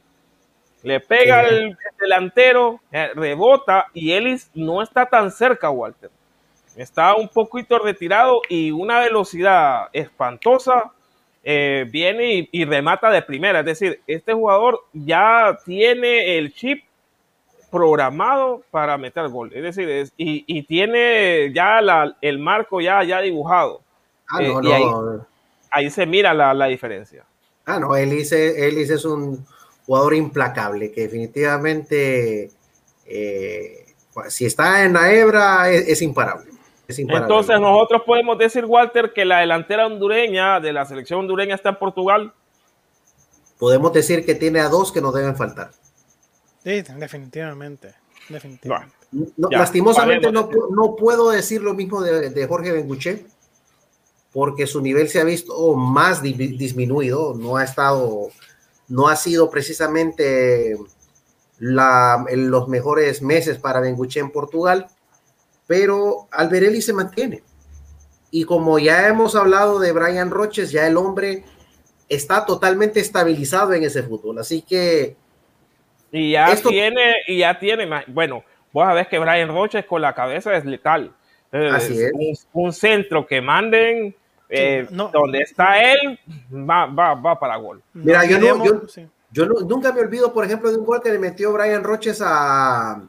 Le pega al delantero, eh, rebota y Ellis no está tan cerca, Walter. Está un poquito retirado y una velocidad espantosa eh, viene y, remata de primera. Es decir, este jugador ya tiene el chip programado para meter gol. Es decir, y, tiene ya el marco ya, ya dibujado. Ah, eh, y ahí, se mira la, diferencia. Ah, no, Elise, es un jugador implacable que definitivamente, eh, si está en la hebra, es imparable. Entonces nosotros podemos decir, Walter, que la delantera hondureña de la selección hondureña está en Portugal. Podemos decir que tiene a dos que no deben faltar. Sí, definitivamente. definitivamente. lastimosamente no, no, puedo decir lo mismo de, Jorge Benguche, porque su nivel se ha visto más disminuido, no ha estado, no ha sido precisamente la, en los mejores meses para Benguche en Portugal pero Alberelli se mantiene. Y como ya hemos hablado de Brian Roches, ya el hombre está totalmente estabilizado en ese fútbol. Así que. Y ya tiene, y ya tiene, bueno, vos sabés que Brian Roches con la cabeza es letal. Así es. Un, centro que manden eh, donde está él, va, va, va para gol. Mira, yo, yo, yo nunca me olvido, por ejemplo, de un gol que le metió Brian Roches a,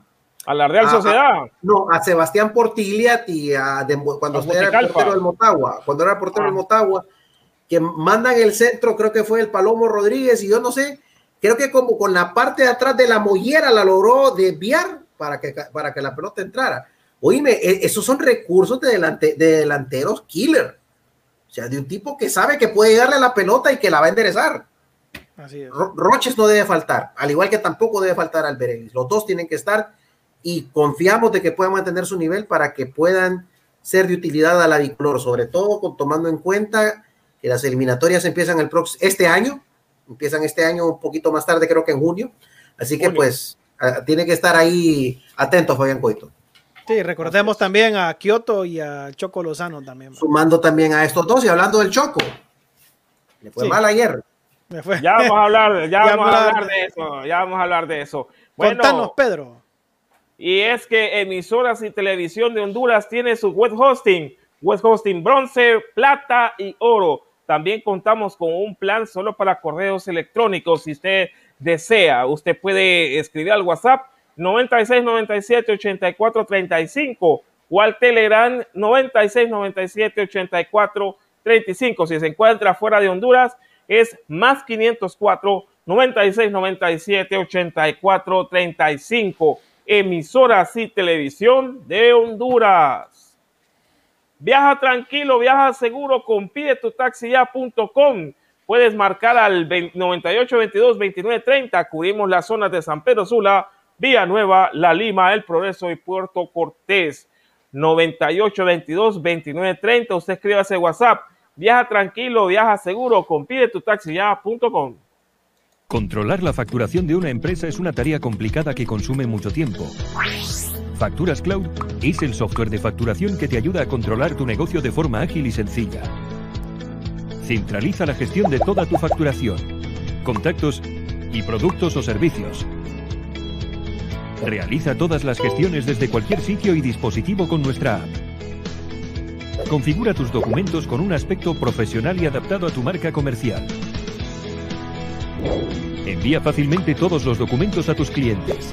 a la Real Sociedad. no, a Sebastián Portigliati, a, cuando era el portero del Motagua, cuando era el portero del ah. Motagua, que mandan el centro, creo que fue el Palomo Rodríguez, y yo no sé, creo que como con la parte de atrás de la mollera la logró desviar para que, para que la pelota entrara. Oíme, e, esos son recursos de, delante, de delanteros killer. O sea, de un tipo que sabe que puede darle la pelota y que la va a enderezar. Así es. Roches no debe faltar, al igual que tampoco debe faltar Alberelis. Los dos tienen que estar y confiamos de que puedan mantener su nivel para que puedan ser de utilidad a la bicolor, sobre todo con, tomando en cuenta que las eliminatorias empiezan el próximo, este año, empiezan este año un poquito más tarde, creo que en junio, así que pues tiene que estar ahí atento Fabián Coito. Sí, recordemos también a Kioto y a Choco Lozano también. Sumando también a estos dos y hablando del Choco. Le fue mal ayer. Ya vamos a hablar, ya, vamos a hablar de eso, ya vamos a hablar de eso. Bueno, Contanos, Pedro y es que emisoras y televisión de Honduras tiene su web hosting, web hosting bronce, plata y oro. También contamos con un plan solo para correos electrónicos. Si usted desea, usted puede escribir al WhatsApp 96 97 84 35 o al Telegram 96 97 84 35. Si se encuentra fuera de Honduras, es más 504 96 97 84 35 emisoras y televisión de Honduras. Viaja tranquilo, viaja seguro con pidetutaxiya.com. Puedes marcar al 98 22 29 30. Cubrimos las zonas de San Pedro Sula, Vía Nueva, La Lima, El Progreso y Puerto Cortés. 98 22 29 30. Usted escribe ese WhatsApp. Viaja tranquilo, viaja seguro con pidetutaxiya.com. Controlar la facturación de una empresa es una tarea complicada que consume mucho tiempo. Facturas Cloud es el software de facturación que te ayuda a controlar tu negocio de forma ágil y sencilla. Centraliza la gestión de toda tu facturación, contactos y productos o servicios. Realiza todas las gestiones desde cualquier sitio y dispositivo con nuestra app. Configura tus documentos con un aspecto profesional y adaptado a tu marca comercial. Envía fácilmente todos los documentos a tus clientes.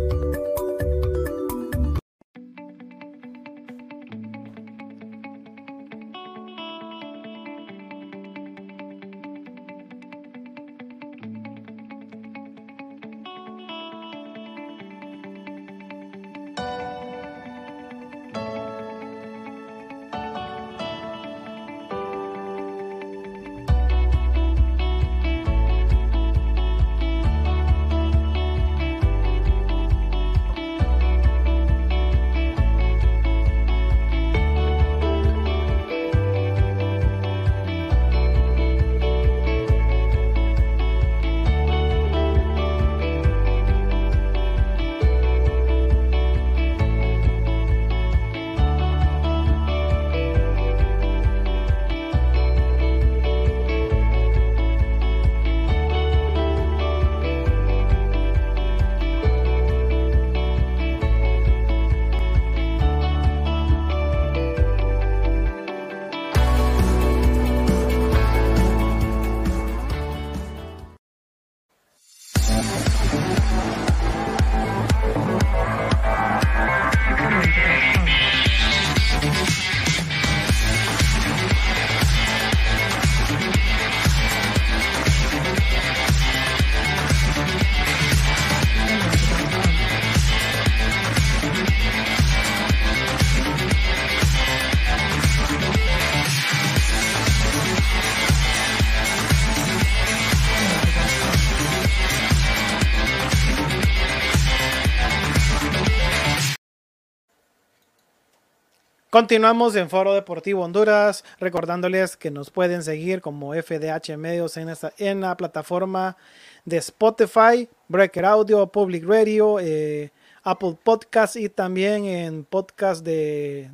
Continuamos en Foro Deportivo Honduras, recordándoles que nos pueden seguir como FDH Medios en, esta, en la plataforma de Spotify, Breaker Audio, Public Radio, eh, Apple Podcasts y también en podcast de,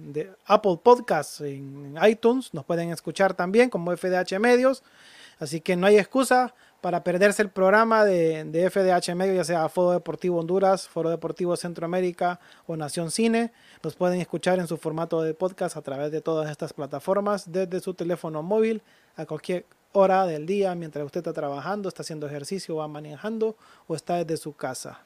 Apple Podcasts en iTunes. Nos pueden escuchar también como FDH Medios. Así que no hay excusa para perderse el programa de, de FDH Medio, ya sea Foro Deportivo Honduras, Foro Deportivo Centroamérica o Nación Cine. Los pueden escuchar en su formato de podcast a través de todas estas plataformas desde su teléfono móvil a cualquier hora del día mientras usted está trabajando, está haciendo ejercicio, va manejando o está desde su casa.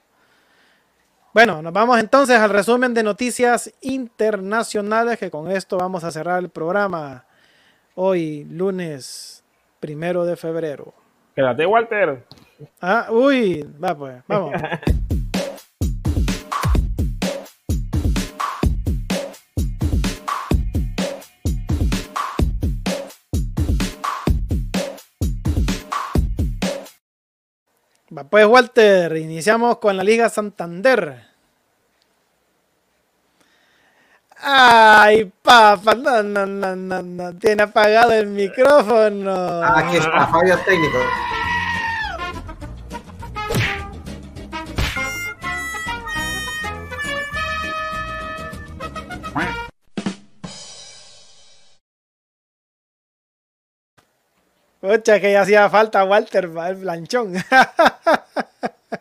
Bueno, nos vamos entonces al resumen de noticias internacionales que con esto vamos a cerrar el programa hoy lunes primero de febrero. Quédate, Walter. Ah, uy, va pues, vamos. pues, Walter, iniciamos con la Liga Santander. Ay, papá, no, no, no, no, tiene apagado el micrófono. Aquí está, fallos técnicos. Ocha, que ya hacía falta Walter, el planchón.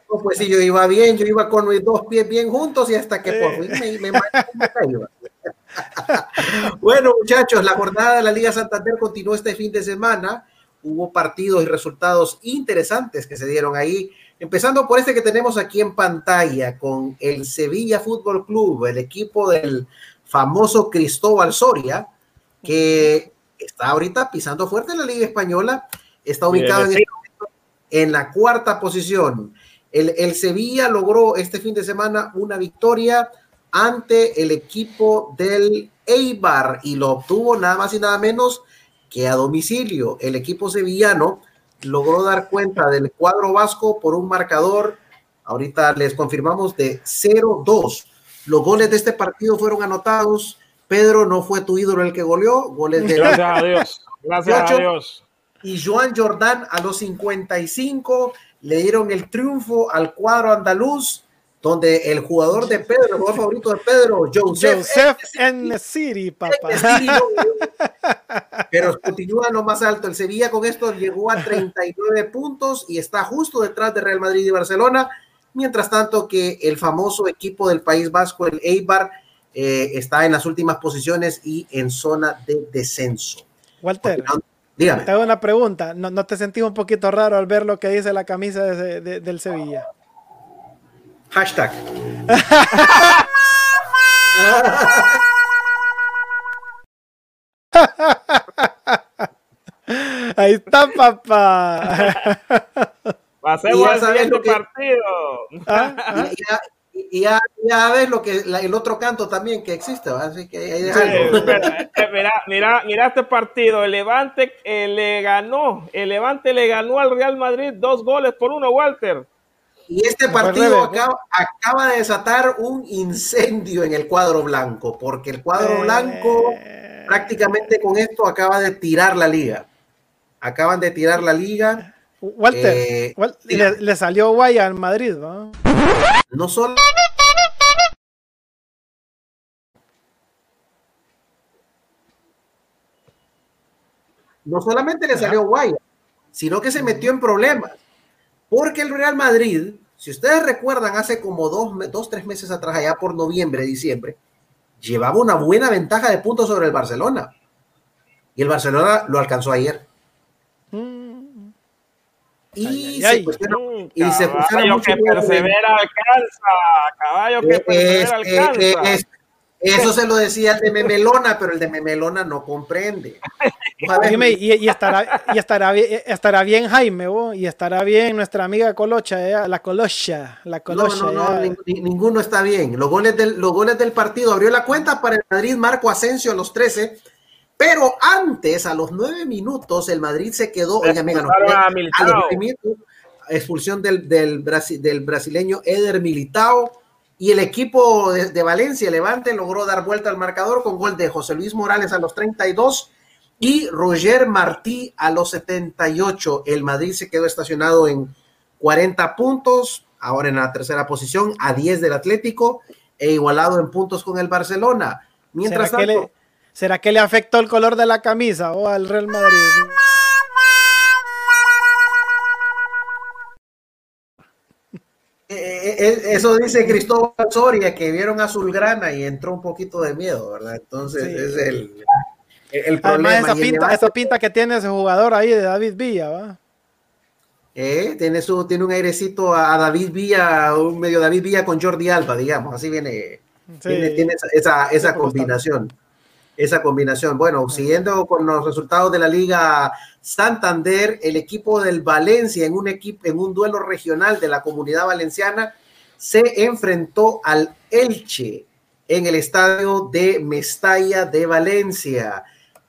No, pues sí, yo iba bien, yo iba con mis dos pies bien juntos y hasta que por fin me, me, me Bueno, muchachos, la jornada de la Liga Santander continuó este fin de semana. Hubo partidos y resultados interesantes que se dieron ahí. Empezando por este que tenemos aquí en pantalla con el Sevilla Fútbol Club, el equipo del famoso Cristóbal Soria, que está ahorita pisando fuerte en la Liga Española. Está ubicado en, este en la cuarta posición. El, el, Sevilla logró este fin de semana una victoria ante el equipo del Eibar y lo obtuvo nada más y nada menos que a domicilio. El equipo sevillano logró dar cuenta del cuadro vasco por un marcador, ahorita les confirmamos, de 0-2. Los goles de este partido fueron anotados. Pedro no fue tu ídolo el que goleó, goles de... Gracias a Dios. Gracias a Dios. Y Joan Jordán a los 55 le dieron el triunfo al cuadro andaluz, donde el jugador de Pedro, el jugador favorito de Pedro, Joseph, Joseph en City, papá. Pero continúa lo más alto. El Sevilla con esto llegó a 39 puntos y está justo detrás de Real Madrid y Barcelona. Mientras tanto que el famoso equipo del País Vasco, el Eibar, eh, está en las últimas posiciones y en zona de descenso. Walter, Dígame. te hago una pregunta. ¿No, ¿No, te sentís un poquito raro al ver lo que dice la camisa de, de, del Sevilla? Hashtag. Ahí está, papá. Va a ser buen siguiente que... partido. ¿Ah? ¿Ah? Ya, y ya, ya, ves lo que la, el otro canto también que existe, ¿va? así que ahí sí, mira, mira, mira este partido. El Levante eh, le ganó, el Levante le ganó al Real Madrid dos goles por uno, Walter. Y este partido acaba, acaba, de desatar un incendio en el cuadro blanco, porque el cuadro eh... blanco prácticamente con esto acaba de tirar la liga. Acaban de tirar la liga. Walter, eh, Walter le, le, salió guay al Madrid, ¿no? No solo. No solamente le salió guay, sino que se metió en problemas. Porque el Real Madrid, si ustedes recuerdan, hace como dos, dos, tres meses atrás, allá por noviembre, diciembre, llevaba una buena ventaja de puntos sobre el Barcelona. Y el Barcelona lo alcanzó ayer. Y, ay, se ay, pusieron, y se pusieron que persevera alcanza, caballo que persevera alcanza. Es, eso se lo decía el de Memelona, pero el de Memelona no comprende. Dime, y, y, estará, y estará, estará bien Jaime, y estará bien nuestra amiga Colocha, ¿eh? la Colocha, la Colocha. No, no, no, ni, ninguno está bien. Los goles, del, los goles del partido abrió la cuenta para el Madrid, Marco Asensio a los 13, pero antes, a los 9 minutos, el Madrid se quedó, oiga, me ganó, a, a los minutos, expulsión del, del, Brasi, del brasileño Eder Militao, Y el equipo de, Valencia, Levante, logró dar vuelta al marcador con gol de José Luis Morales a los 32 y Roger Martí a los 78. El Madrid se quedó estacionado en 40 puntos, ahora en la tercera posición, a 10 del Atlético e igualado en puntos con el Barcelona. Mientras ¿Será, que le, ¿Será que le afectó el color de la camisa o al Real Madrid? Eh, eh, eh, eso dice Cristóbal Soria, que vieron azulgrana y entró un poquito de miedo, ¿verdad? Entonces es el, el problema. esa pinta, esa pinta que tiene ese jugador ahí de David Villa, ¿va? tiene, su, tiene un airecito a, David Villa, un medio David Villa con Jordi Alba, digamos, así viene, tiene, esa, esa combinación esa combinación. Bueno, siguiendo con los resultados de la Liga Santander, el equipo del Valencia en un equipo en un duelo regional de la Comunidad Valenciana se enfrentó al Elche en el estadio de Mestalla de Valencia.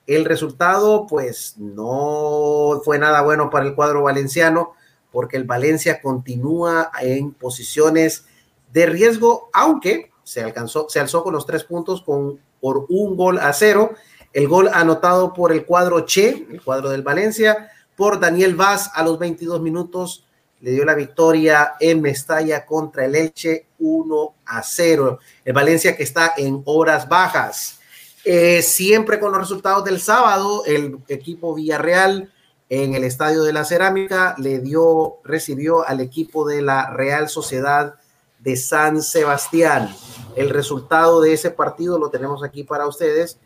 El resultado, pues, no fue nada bueno para el cuadro valenciano, porque el Valencia continúa en posiciones de riesgo, aunque se alcanzó, se alzó con los tres puntos con por un gol a cero. El gol anotado por el cuadro Che, el cuadro del Valencia, por Daniel Vaz a los 22 minutos, le dio la victoria en Mestalla contra el Elche 1 a 0. El Valencia que está en horas bajas. Eh, siempre con los resultados del sábado, el equipo Villarreal en el Estadio de la Cerámica le dio, recibió al equipo de la Real Sociedad de San Sebastián. El resultado de ese partido lo tenemos aquí para ustedes.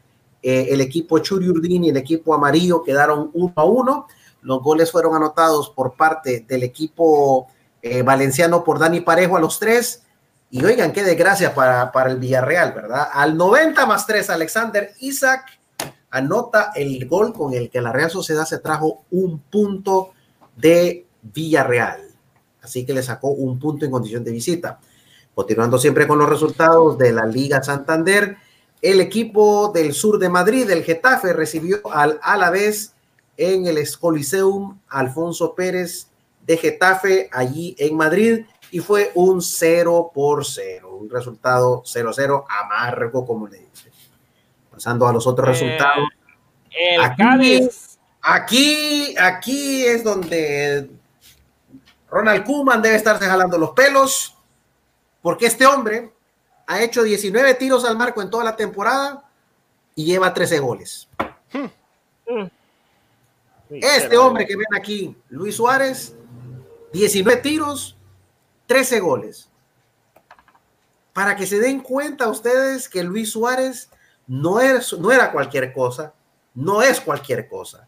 Eh, el equipo Churiurdín y el equipo Amarillo quedaron uno a uno. Los goles fueron anotados por parte del equipo eh, valenciano por Dani Parejo a los tres. Y oigan, qué desgracia para, para el Villarreal, ¿verdad? Al 90 más 3, Alexander Isaac anota el gol con el que la Real Sociedad se trajo un punto de Villarreal así que le sacó un punto en condición de visita. Continuando siempre con los resultados de la Liga Santander, el equipo del sur de Madrid, el Getafe, recibió al Alavés en el Coliseum Alfonso Pérez de Getafe, allí en Madrid, y fue un 0 por 0, un resultado 0-0 amargo, como le dice. Pasando a los otros eh, resultados. El aquí, aquí, aquí es donde Ronald Koeman debe estarse jalando los pelos, porque este hombre ha hecho 19 tiros al marco en toda la temporada y lleva 13 goles. Hmm. Este hombre que ven aquí, Luis Suárez, 19 tiros, 13 goles. Para que se den cuenta ustedes que Luis Suárez no, es, no era cualquier cosa, no es cualquier cosa.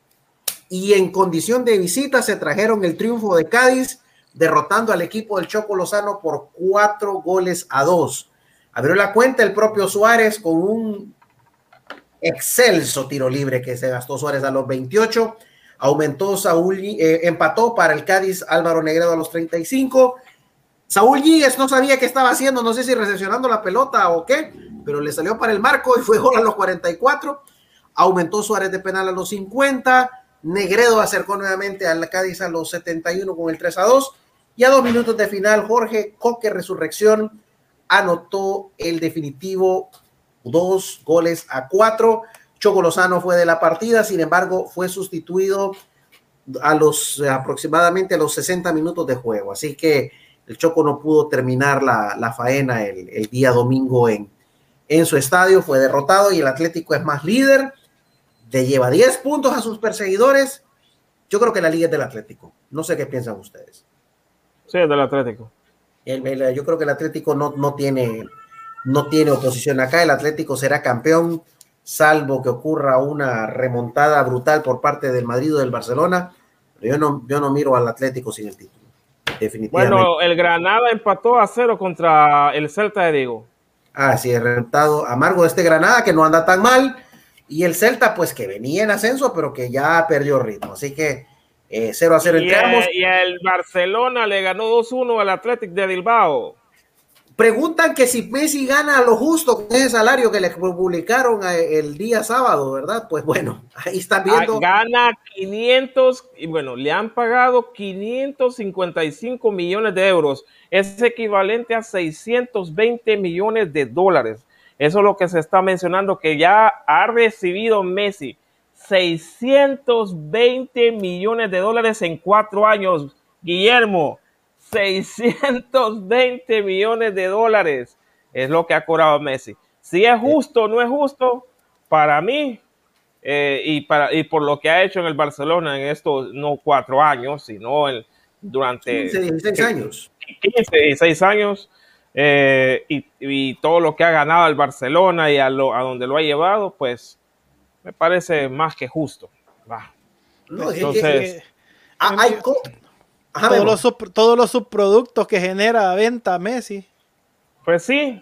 Y en condición de visita se trajeron el triunfo de Cádiz derrotando al equipo del Choco Lozano por cuatro goles a dos. Abrió la cuenta el propio Suárez con un excelso tiro libre que se gastó Suárez a los 28. Aumentó Saúl, eh, empató para el Cádiz Álvaro Negredo a los 35. Saúl Gíguez no sabía qué estaba haciendo, no sé si recepcionando la pelota o qué, pero le salió para el marco y fue gol a los 44. Aumentó Suárez de penal a los 50. Negredo acercó nuevamente al Cádiz a los 71 con el 3 a 2. Y a dos minutos de final, Jorge Coque Resurrección anotó el definitivo dos goles a cuatro. Choco Lozano fue de la partida, sin embargo, fue sustituido a los aproximadamente a los 60 minutos de juego. Así que el Choco no pudo terminar la, faena el, día domingo en, en su estadio, fue derrotado y el Atlético es más líder, le lleva 10 puntos a sus perseguidores. Yo creo que la liga es del Atlético. No sé qué piensan ustedes. Sí, del Atlético. yo creo que el Atlético no, no, tiene, no tiene oposición acá. El Atlético será campeón, salvo que ocurra una remontada brutal por parte del Madrid o del Barcelona. Pero yo no, yo no miro al Atlético sin el título. Definitivamente. Bueno, el Granada empató a cero contra el Celta de Diego. Ah, sí, el resultado amargo de este Granada que no anda tan mal. Y el Celta, pues que venía en ascenso, pero que ya perdió ritmo. Así que 0 eh, a 0 entre y, y el Barcelona le ganó 2-1 al Athletic de Bilbao. Preguntan que si Messi gana lo justo con ese salario que le publicaron eh, el día sábado, ¿verdad? Pues bueno, ahí están viendo. Ah, gana 500, y bueno, le han pagado 555 millones de euros. Es equivalente a 620 millones de dólares. Eso es lo que se está mencionando, que ya ha recibido Messi 620 millones de dólares en cuatro años. Guillermo, 620 millones de dólares es lo que ha cobrado Messi. Si es justo o no es justo, para mí, eh, y, para, y por lo que ha hecho en el Barcelona en estos no cuatro años, sino durante 15, 16 años. 15, 16 años, eh, y, todo lo que ha ganado el Barcelona y a, lo, a donde lo ha llevado, pues me parece más que justo. Entonces, hay, todos, los todos los subproductos que genera venta Messi. Pues sí.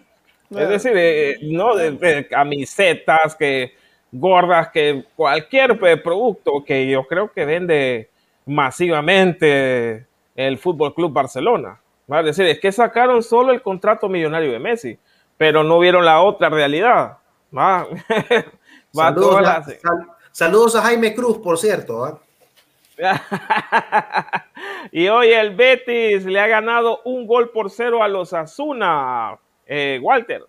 Es decir, eh, no de, camisetas, que gordas, que cualquier pues, producto que yo creo que vende masivamente el Fútbol Club Barcelona. Es decir, es que sacaron solo el contrato millonario de Messi, pero no vieron la otra realidad. saludos, a, Jaime Cruz, por cierto. ¿ah? y hoy el Betis le ha ganado un gol por cero a los Asuna, eh, Walter.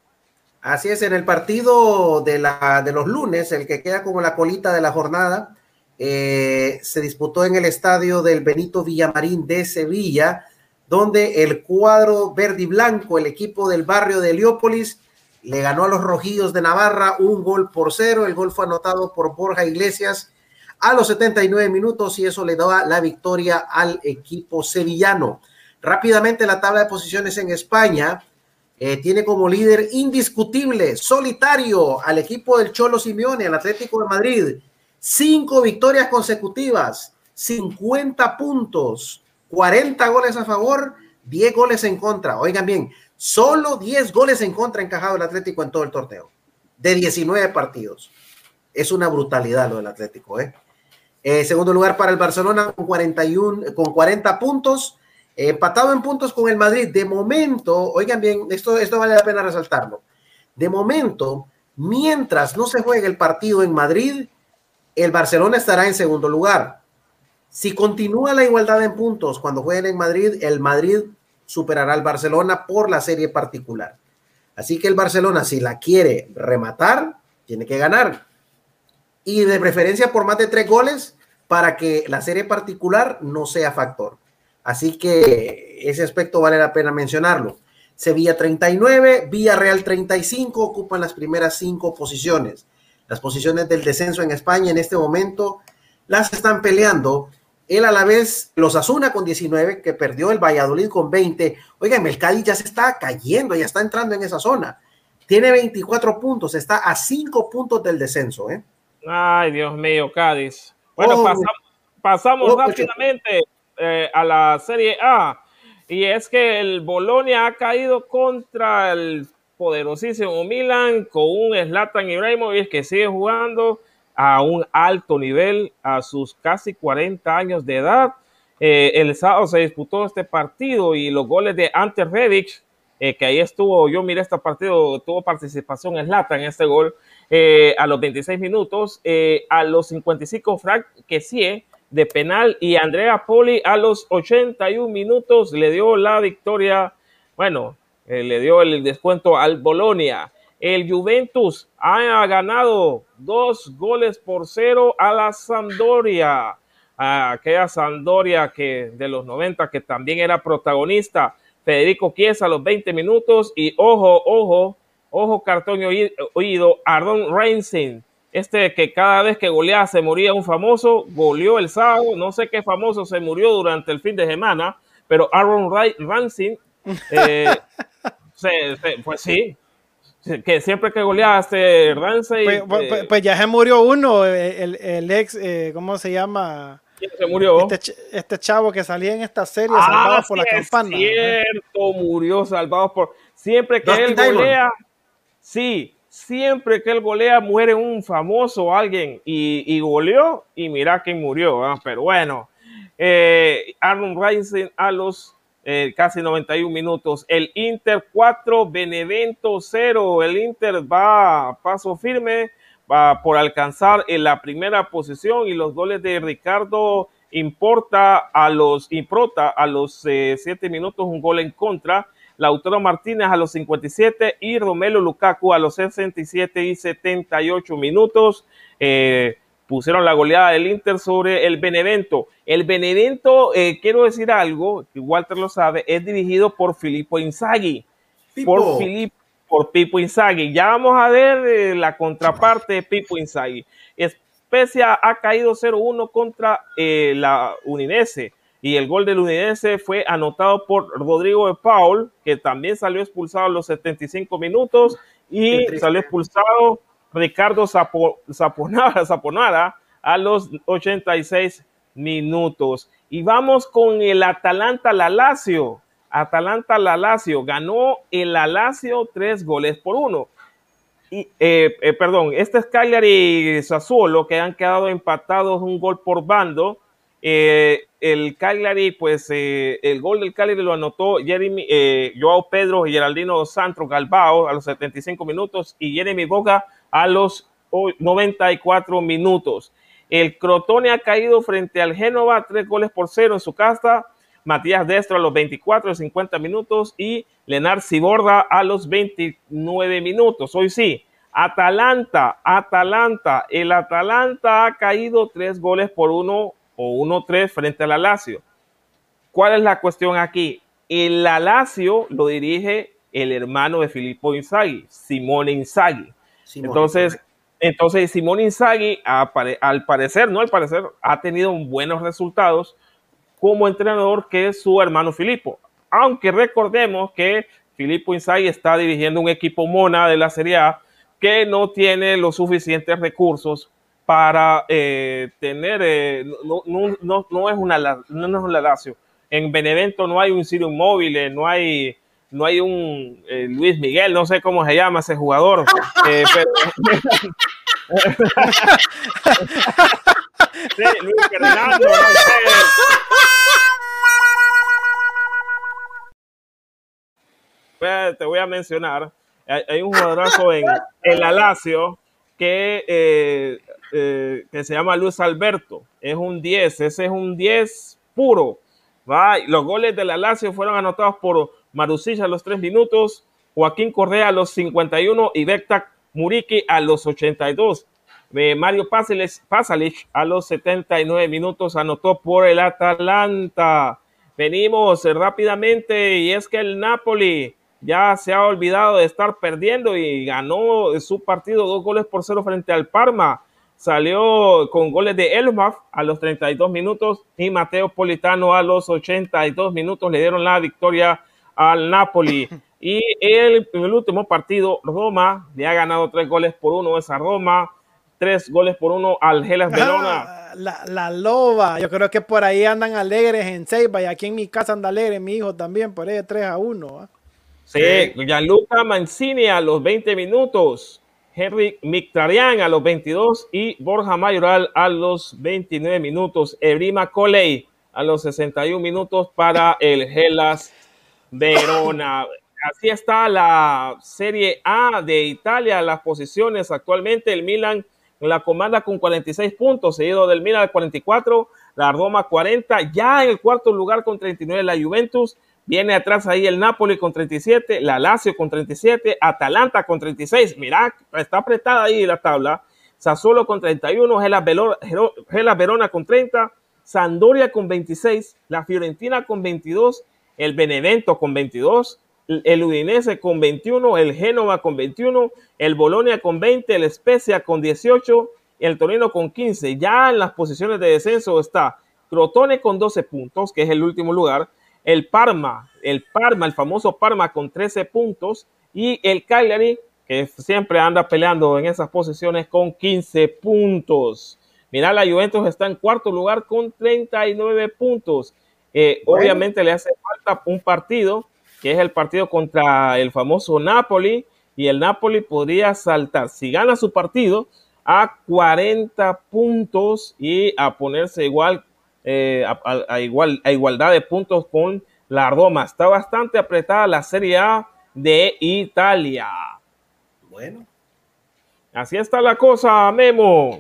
Así es, en el partido de, la, de los lunes, el que queda como la colita de la jornada, eh, se disputó en el estadio del Benito Villamarín de Sevilla, donde el cuadro verde y blanco, el equipo del barrio de Heliópolis, le ganó a los rojillos de Navarra un gol por cero. El gol fue anotado por Borja Iglesias a los 79 minutos y eso le daba la victoria al equipo sevillano. Rápidamente la tabla de posiciones en España eh, tiene como líder indiscutible, solitario, al equipo del Cholo Simeone, al Atlético de Madrid. Cinco victorias consecutivas, 50 puntos, 40 goles a favor, 10 goles en contra. Oigan bien, solo 10 goles en contra encajado el Atlético en todo el torneo, de 19 partidos. Es una brutalidad lo del Atlético, ¿eh? Eh, segundo lugar para el Barcelona con 41, con 40 puntos, empatado en puntos con el Madrid. De momento, oigan bien, esto, esto vale la pena resaltarlo. De momento, mientras no se juegue el partido en Madrid, el Barcelona estará en segundo lugar. Si continúa la igualdad en puntos cuando jueguen en Madrid, el Madrid superará al Barcelona por la serie particular. Así que el Barcelona, si la quiere rematar, tiene que ganar. Y de preferencia por más de tres goles para que la serie particular no sea factor. Así que ese aspecto vale la pena mencionarlo. Sevilla 39, Villarreal 35 ocupan las primeras cinco posiciones. Las posiciones del descenso en España en este momento las están peleando el Alavés, los Asuna con 19, que perdió el Valladolid con 20. Oigan, el Cádiz ya se está cayendo, ya está entrando en esa zona. Tiene 24 puntos, está a 5 puntos del descenso. ¿eh? Ay, Dios mío, Cádiz. Bueno, oh, pasamos, oh, rápidamente eh, a la Serie A. Y es que el Bolonia ha caído contra el poderosísimo Milan con un Zlatan Ibrahimovic que sigue jugando a un alto nivel a sus casi 40 años de edad. Eh, el sábado se disputó este partido y los goles de Ante Redic, eh, que ahí estuvo, yo miré este partido, tuvo participación en en este gol, eh, a los 26 minutos, a los 55 Frank sí de penal y Andrea Poli a los 81 minutos le dio la victoria, bueno, le dio el descuento al Bolonia. El Juventus ha ganado dos goles por cero a la Sampdoria, a aquella Sampdoria que de los 90 que también era protagonista. Federico Chiesa a los 20 minutos y ojo, ojo, ojo cartón oído, Ardon Racing, este que cada vez que goleaba se moría un famoso, goleó el sábado, no sé qué famoso se murió durante el fin de semana, pero Aaron Racing, eh, pues sí, que siempre que goleaste Ramsey. Pues, pues, pues, pues, ya se murió uno, el, el ex, eh, ¿cómo se llama? se murió? Este, este, chavo que salía en esta serie, ah, salvado por la campana. Cierto, murió salvado por. Siempre que él golea, sí, siempre que él golea, muere un famoso alguien. Y, y goleó, y mira quién murió. Pero bueno, eh, Aaron Rising a los eh, casi 91 minutos. El Inter 4, Benevento 0. El Inter va a paso firme va por alcanzar en la primera posición y los goles de Ricardo importa a los improta a los 7 eh, minutos un gol en contra. Lautaro Martínez a los 57 y Romelo Lukaku a los 67 y 78 minutos. Eh, pusieron la goleada del Inter sobre el Benevento. El Benevento, eh, quiero decir algo, que Walter lo sabe, es dirigido por Filippo Inzaghi. Por Filippo, por Pipo Inzaghi. Ya vamos a ver eh, la contraparte de Pipo Inzaghi. Especia ha caído 0-1 contra eh, la Udinese y el gol del Udinese fue anotado por Rodrigo de Paul, que también salió expulsado a los 75 minutos y salió expulsado Ricardo Zaponara, a los 86 minutos. Y vamos con el Atalanta La Lazio. Atalanta La Lazio ganó el Lazio tres goles por uno. Y, eh, eh, perdón, este es Cagliari y Sassuolo que han quedado empatados un gol por bando. Eh, el Cagliari, pues el gol del Cagliari lo anotó Jeremy, Joao Pedro y Geraldino Santos Galbao a los 75 minutos y Jeremy Boga a los 94 minutos. El Crotone ha caído frente al Génova, tres goles por cero en su casa. Matías Destro a los 24 y 50 minutos y Lenar Ciborda a los 29 minutos. Hoy sí, Atalanta, Atalanta, el Atalanta ha caído tres goles por uno o uno tres frente al Lazio. ¿Cuál es la cuestión aquí? El Lazio lo dirige el hermano de Filippo Inzaghi, Simone Inzaghi. Entonces, entonces Simone Inzaghi, al parecer, no al parecer, ha tenido buenos resultados como entrenador que es su hermano Filippo. Aunque recordemos que Filippo Inzaghi está dirigiendo un equipo mona de la Serie A que no tiene los suficientes recursos para eh, tener, eh, no, es una, no es Lazio. En Benevento no hay un Sirio Móvil, no hay, no hay un eh, Luis Miguel, no sé cómo se llama ese jugador. Luis Fernando, te voy a mencionar, hay, un jugadorazo en, el la Lazio que, eh, eh, que se llama Luis Alberto, es un 10, ese es un 10 puro. Los goles de la Lazio fueron anotados por Marusilla a los 3 minutos, Joaquín Correa a los 51 y Bektak Muriki a los 82. Mario Pasalic a los 79 minutos anotó por el Atalanta. Venimos rápidamente y es que el Napoli ya se ha olvidado de estar perdiendo y ganó su partido dos goles por cero frente al Parma. Salió con goles de Elmaf a los 32 minutos y Mateo Politano a los 82 minutos le dieron la victoria al Napoli. Y el, en el último partido, Roma le ha ganado tres goles por uno esa Roma tres goles por uno al Gelas Verona. Ah, la, loba, yo creo que por ahí andan alegres en Seiba y aquí en mi casa anda alegre mi hijo también, por ahí 3 a 1. Sí, Gianluca Mancini a los 20 minutos, Henry Mictarian a los 22 y Borja Mayoral a los 29 minutos, Ebrima Coley a los 61 minutos para el Gelas Verona. Así está la Serie A de Italia, las posiciones actualmente, el Milan la comanda con 46 puntos, seguido del Milan 44, la Roma 40, ya en el cuarto lugar con 39 la Juventus, viene atrás ahí el Napoli con 37, la Lazio con 37, Atalanta con 36, mirá, está apretada ahí la tabla, Sassuolo con 31, Gela Verona con 30, Sandoria con 26, la Fiorentina con 22, el Benevento con 22, el Udinese con 21, el Génova con 21, el Bolonia con 20, el Spezia con 18, el Torino con 15. Ya en las posiciones de descenso está Crotone con 12 puntos, que es el último lugar, el Parma, el Parma, el famoso Parma con 13 puntos y el Cagliari, que siempre anda peleando en esas posiciones con 15 puntos. Mira, la Juventus está en cuarto lugar con 39 puntos. Eh, obviamente le hace falta un partido que es el partido contra el famoso Napoli, y el Napoli podría saltar, si gana su partido, a 40 puntos y a ponerse igual, eh, a, igual, a igualdad de puntos con la Roma. Está bastante apretada la Serie A de Italia. Bueno. Así está la cosa, Memo.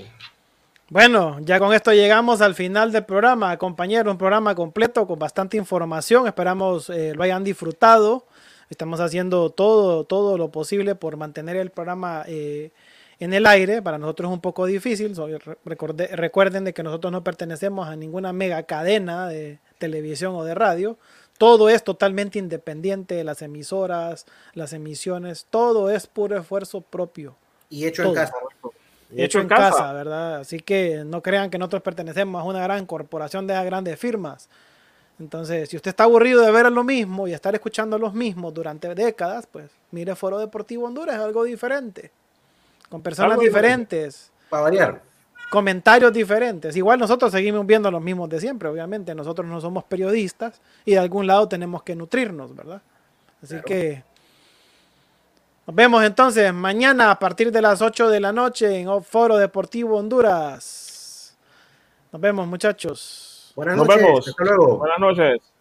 Bueno, ya con esto llegamos al final del programa, compañero, un programa completo con bastante información. Esperamos eh, lo hayan disfrutado. Estamos haciendo todo, todo lo posible por mantener el programa eh, en el aire. Para nosotros es un poco difícil. recuerden de que nosotros no pertenecemos a ninguna mega cadena de televisión o de radio. Todo es totalmente independiente, las emisoras, las emisiones, todo es puro esfuerzo propio. Y hecho en casa. Hecho, en casa. ¿verdad? Así que no crean que nosotros pertenecemos a una gran corporación de grandes firmas. Entonces, si usted está aburrido de ver lo mismo y estar escuchando los mismos durante décadas, pues mire Foro Deportivo Honduras, es algo diferente. Con personas diferentes. Para variar. Comentarios diferentes. Igual nosotros seguimos viendo los mismos de siempre, obviamente. Nosotros no somos periodistas y de algún lado tenemos que nutrirnos, ¿verdad? Así que nos vemos entonces mañana a partir de las 8 de la noche en Foro Deportivo Honduras. Nos vemos, muchachos. Buenas noches. Nos vemos. Hasta luego. Buenas noches.